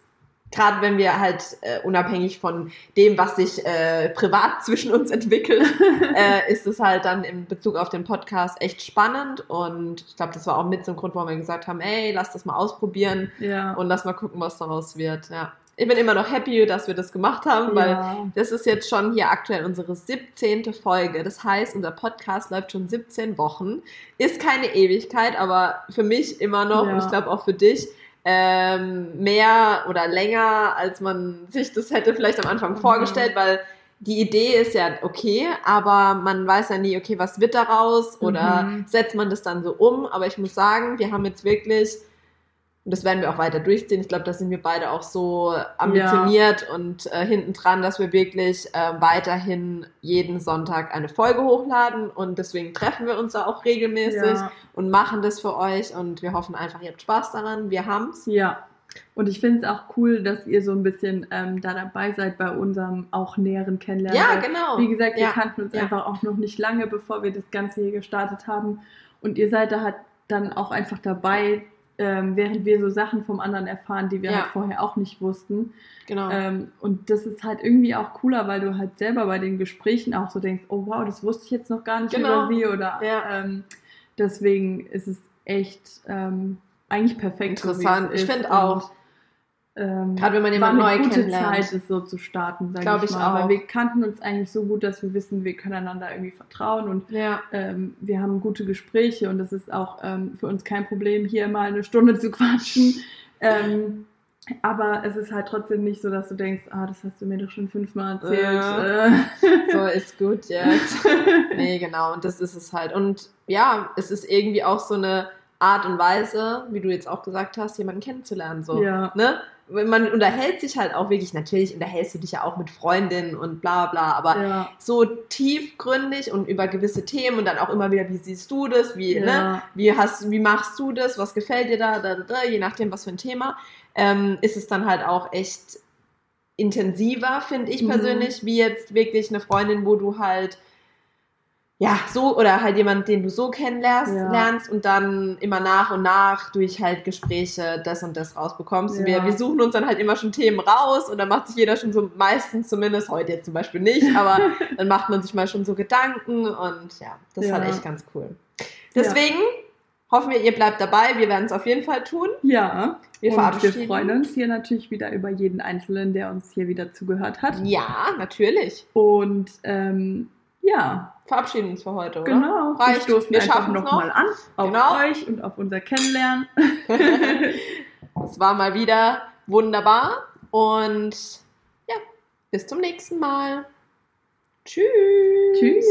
gerade wenn wir halt äh, unabhängig von dem, was sich äh, privat zwischen uns entwickelt, äh, ist es halt dann in Bezug auf den Podcast echt spannend und ich glaube, das war auch mit so ein Grund, warum wir gesagt haben, ey, lass das mal ausprobieren ja. und lass mal gucken, was daraus wird. Ja ich bin immer noch happy, dass wir das gemacht haben, weil ja. das ist jetzt schon hier aktuell unsere 17. Folge. Das heißt, unser Podcast läuft schon 17 Wochen. Ist keine Ewigkeit, aber für mich immer noch ja. und ich glaube auch für dich ähm, mehr oder länger, als man sich das hätte vielleicht am Anfang mhm. vorgestellt, weil die Idee ist ja okay, aber man weiß ja nie, okay, was wird daraus oder mhm. setzt man das dann so um. Aber ich muss sagen, wir haben jetzt wirklich und das werden wir auch weiter durchziehen. Ich glaube, da sind wir beide auch so ambitioniert ja. und äh, hinten dran, dass wir wirklich äh, weiterhin jeden Sonntag eine Folge hochladen. Und deswegen treffen wir uns da auch regelmäßig ja. und machen das für euch. Und wir hoffen einfach, ihr habt Spaß daran. Wir haben's. Ja. Und ich finde es auch cool, dass ihr so ein bisschen ähm, da dabei seid bei unserem auch näheren Kennenlernen. Ja, genau. Wie gesagt, wir ja. kannten uns einfach auch noch nicht lange, bevor wir das Ganze hier gestartet haben. Und ihr seid da halt dann auch einfach dabei, ähm, während wir so Sachen vom anderen erfahren, die wir ja. halt vorher auch nicht wussten. Genau. Ähm, und das ist halt irgendwie auch cooler, weil du halt selber bei den Gesprächen auch so denkst, oh wow, das wusste ich jetzt noch gar nicht genau. über sie oder ja. ähm, deswegen ist es echt ähm, eigentlich perfekt. Interessant. So ich finde auch. Ähm, Gerade wenn man jemanden neu gute kennenlernt. Zeit, es so zu starten, sage ich, ich mal. Auch. Weil wir kannten uns eigentlich so gut, dass wir wissen, wir können einander irgendwie vertrauen und ja. ähm, wir haben gute Gespräche und das ist auch ähm, für uns kein Problem, hier mal eine Stunde zu quatschen. Ähm, aber es ist halt trotzdem nicht so, dass du denkst, ah, das hast du mir doch schon fünfmal erzählt. Äh. so ist gut jetzt. nee, genau. Und das ist es halt. Und ja, es ist irgendwie auch so eine Art und Weise, wie du jetzt auch gesagt hast, jemanden kennenzulernen. So, ja. ne? Man unterhält sich halt auch wirklich, natürlich unterhältst du dich ja auch mit Freundinnen und bla bla, aber ja. so tiefgründig und über gewisse Themen und dann auch immer wieder, wie siehst du das, wie, ja. ne, wie hast, wie machst du das, was gefällt dir da, da, da, je nachdem, was für ein Thema, ähm, ist es dann halt auch echt intensiver, finde ich mhm. persönlich, mhm. wie jetzt wirklich eine Freundin, wo du halt ja, so, oder halt jemand, den du so kennenlernst ja. lernst und dann immer nach und nach durch halt Gespräche das und das rausbekommst. Ja. Wir, wir suchen uns dann halt immer schon Themen raus und dann macht sich jeder schon so meistens zumindest, heute jetzt zum Beispiel nicht, aber dann macht man sich mal schon so Gedanken und ja, das ja. ist halt echt ganz cool. Deswegen hoffen wir, ihr bleibt dabei. Wir werden es auf jeden Fall tun. Ja. Wir, und wir freuen uns hier natürlich wieder über jeden Einzelnen, der uns hier wieder zugehört hat. Ja, natürlich. Und ähm, ja. Verabschieden uns für heute, oder? Genau. Reicht. Wir, wir schaffen nochmal noch. an auf genau. euch und auf unser Kennenlernen. das war mal wieder wunderbar und ja, bis zum nächsten Mal. Tschüss. Tschüss.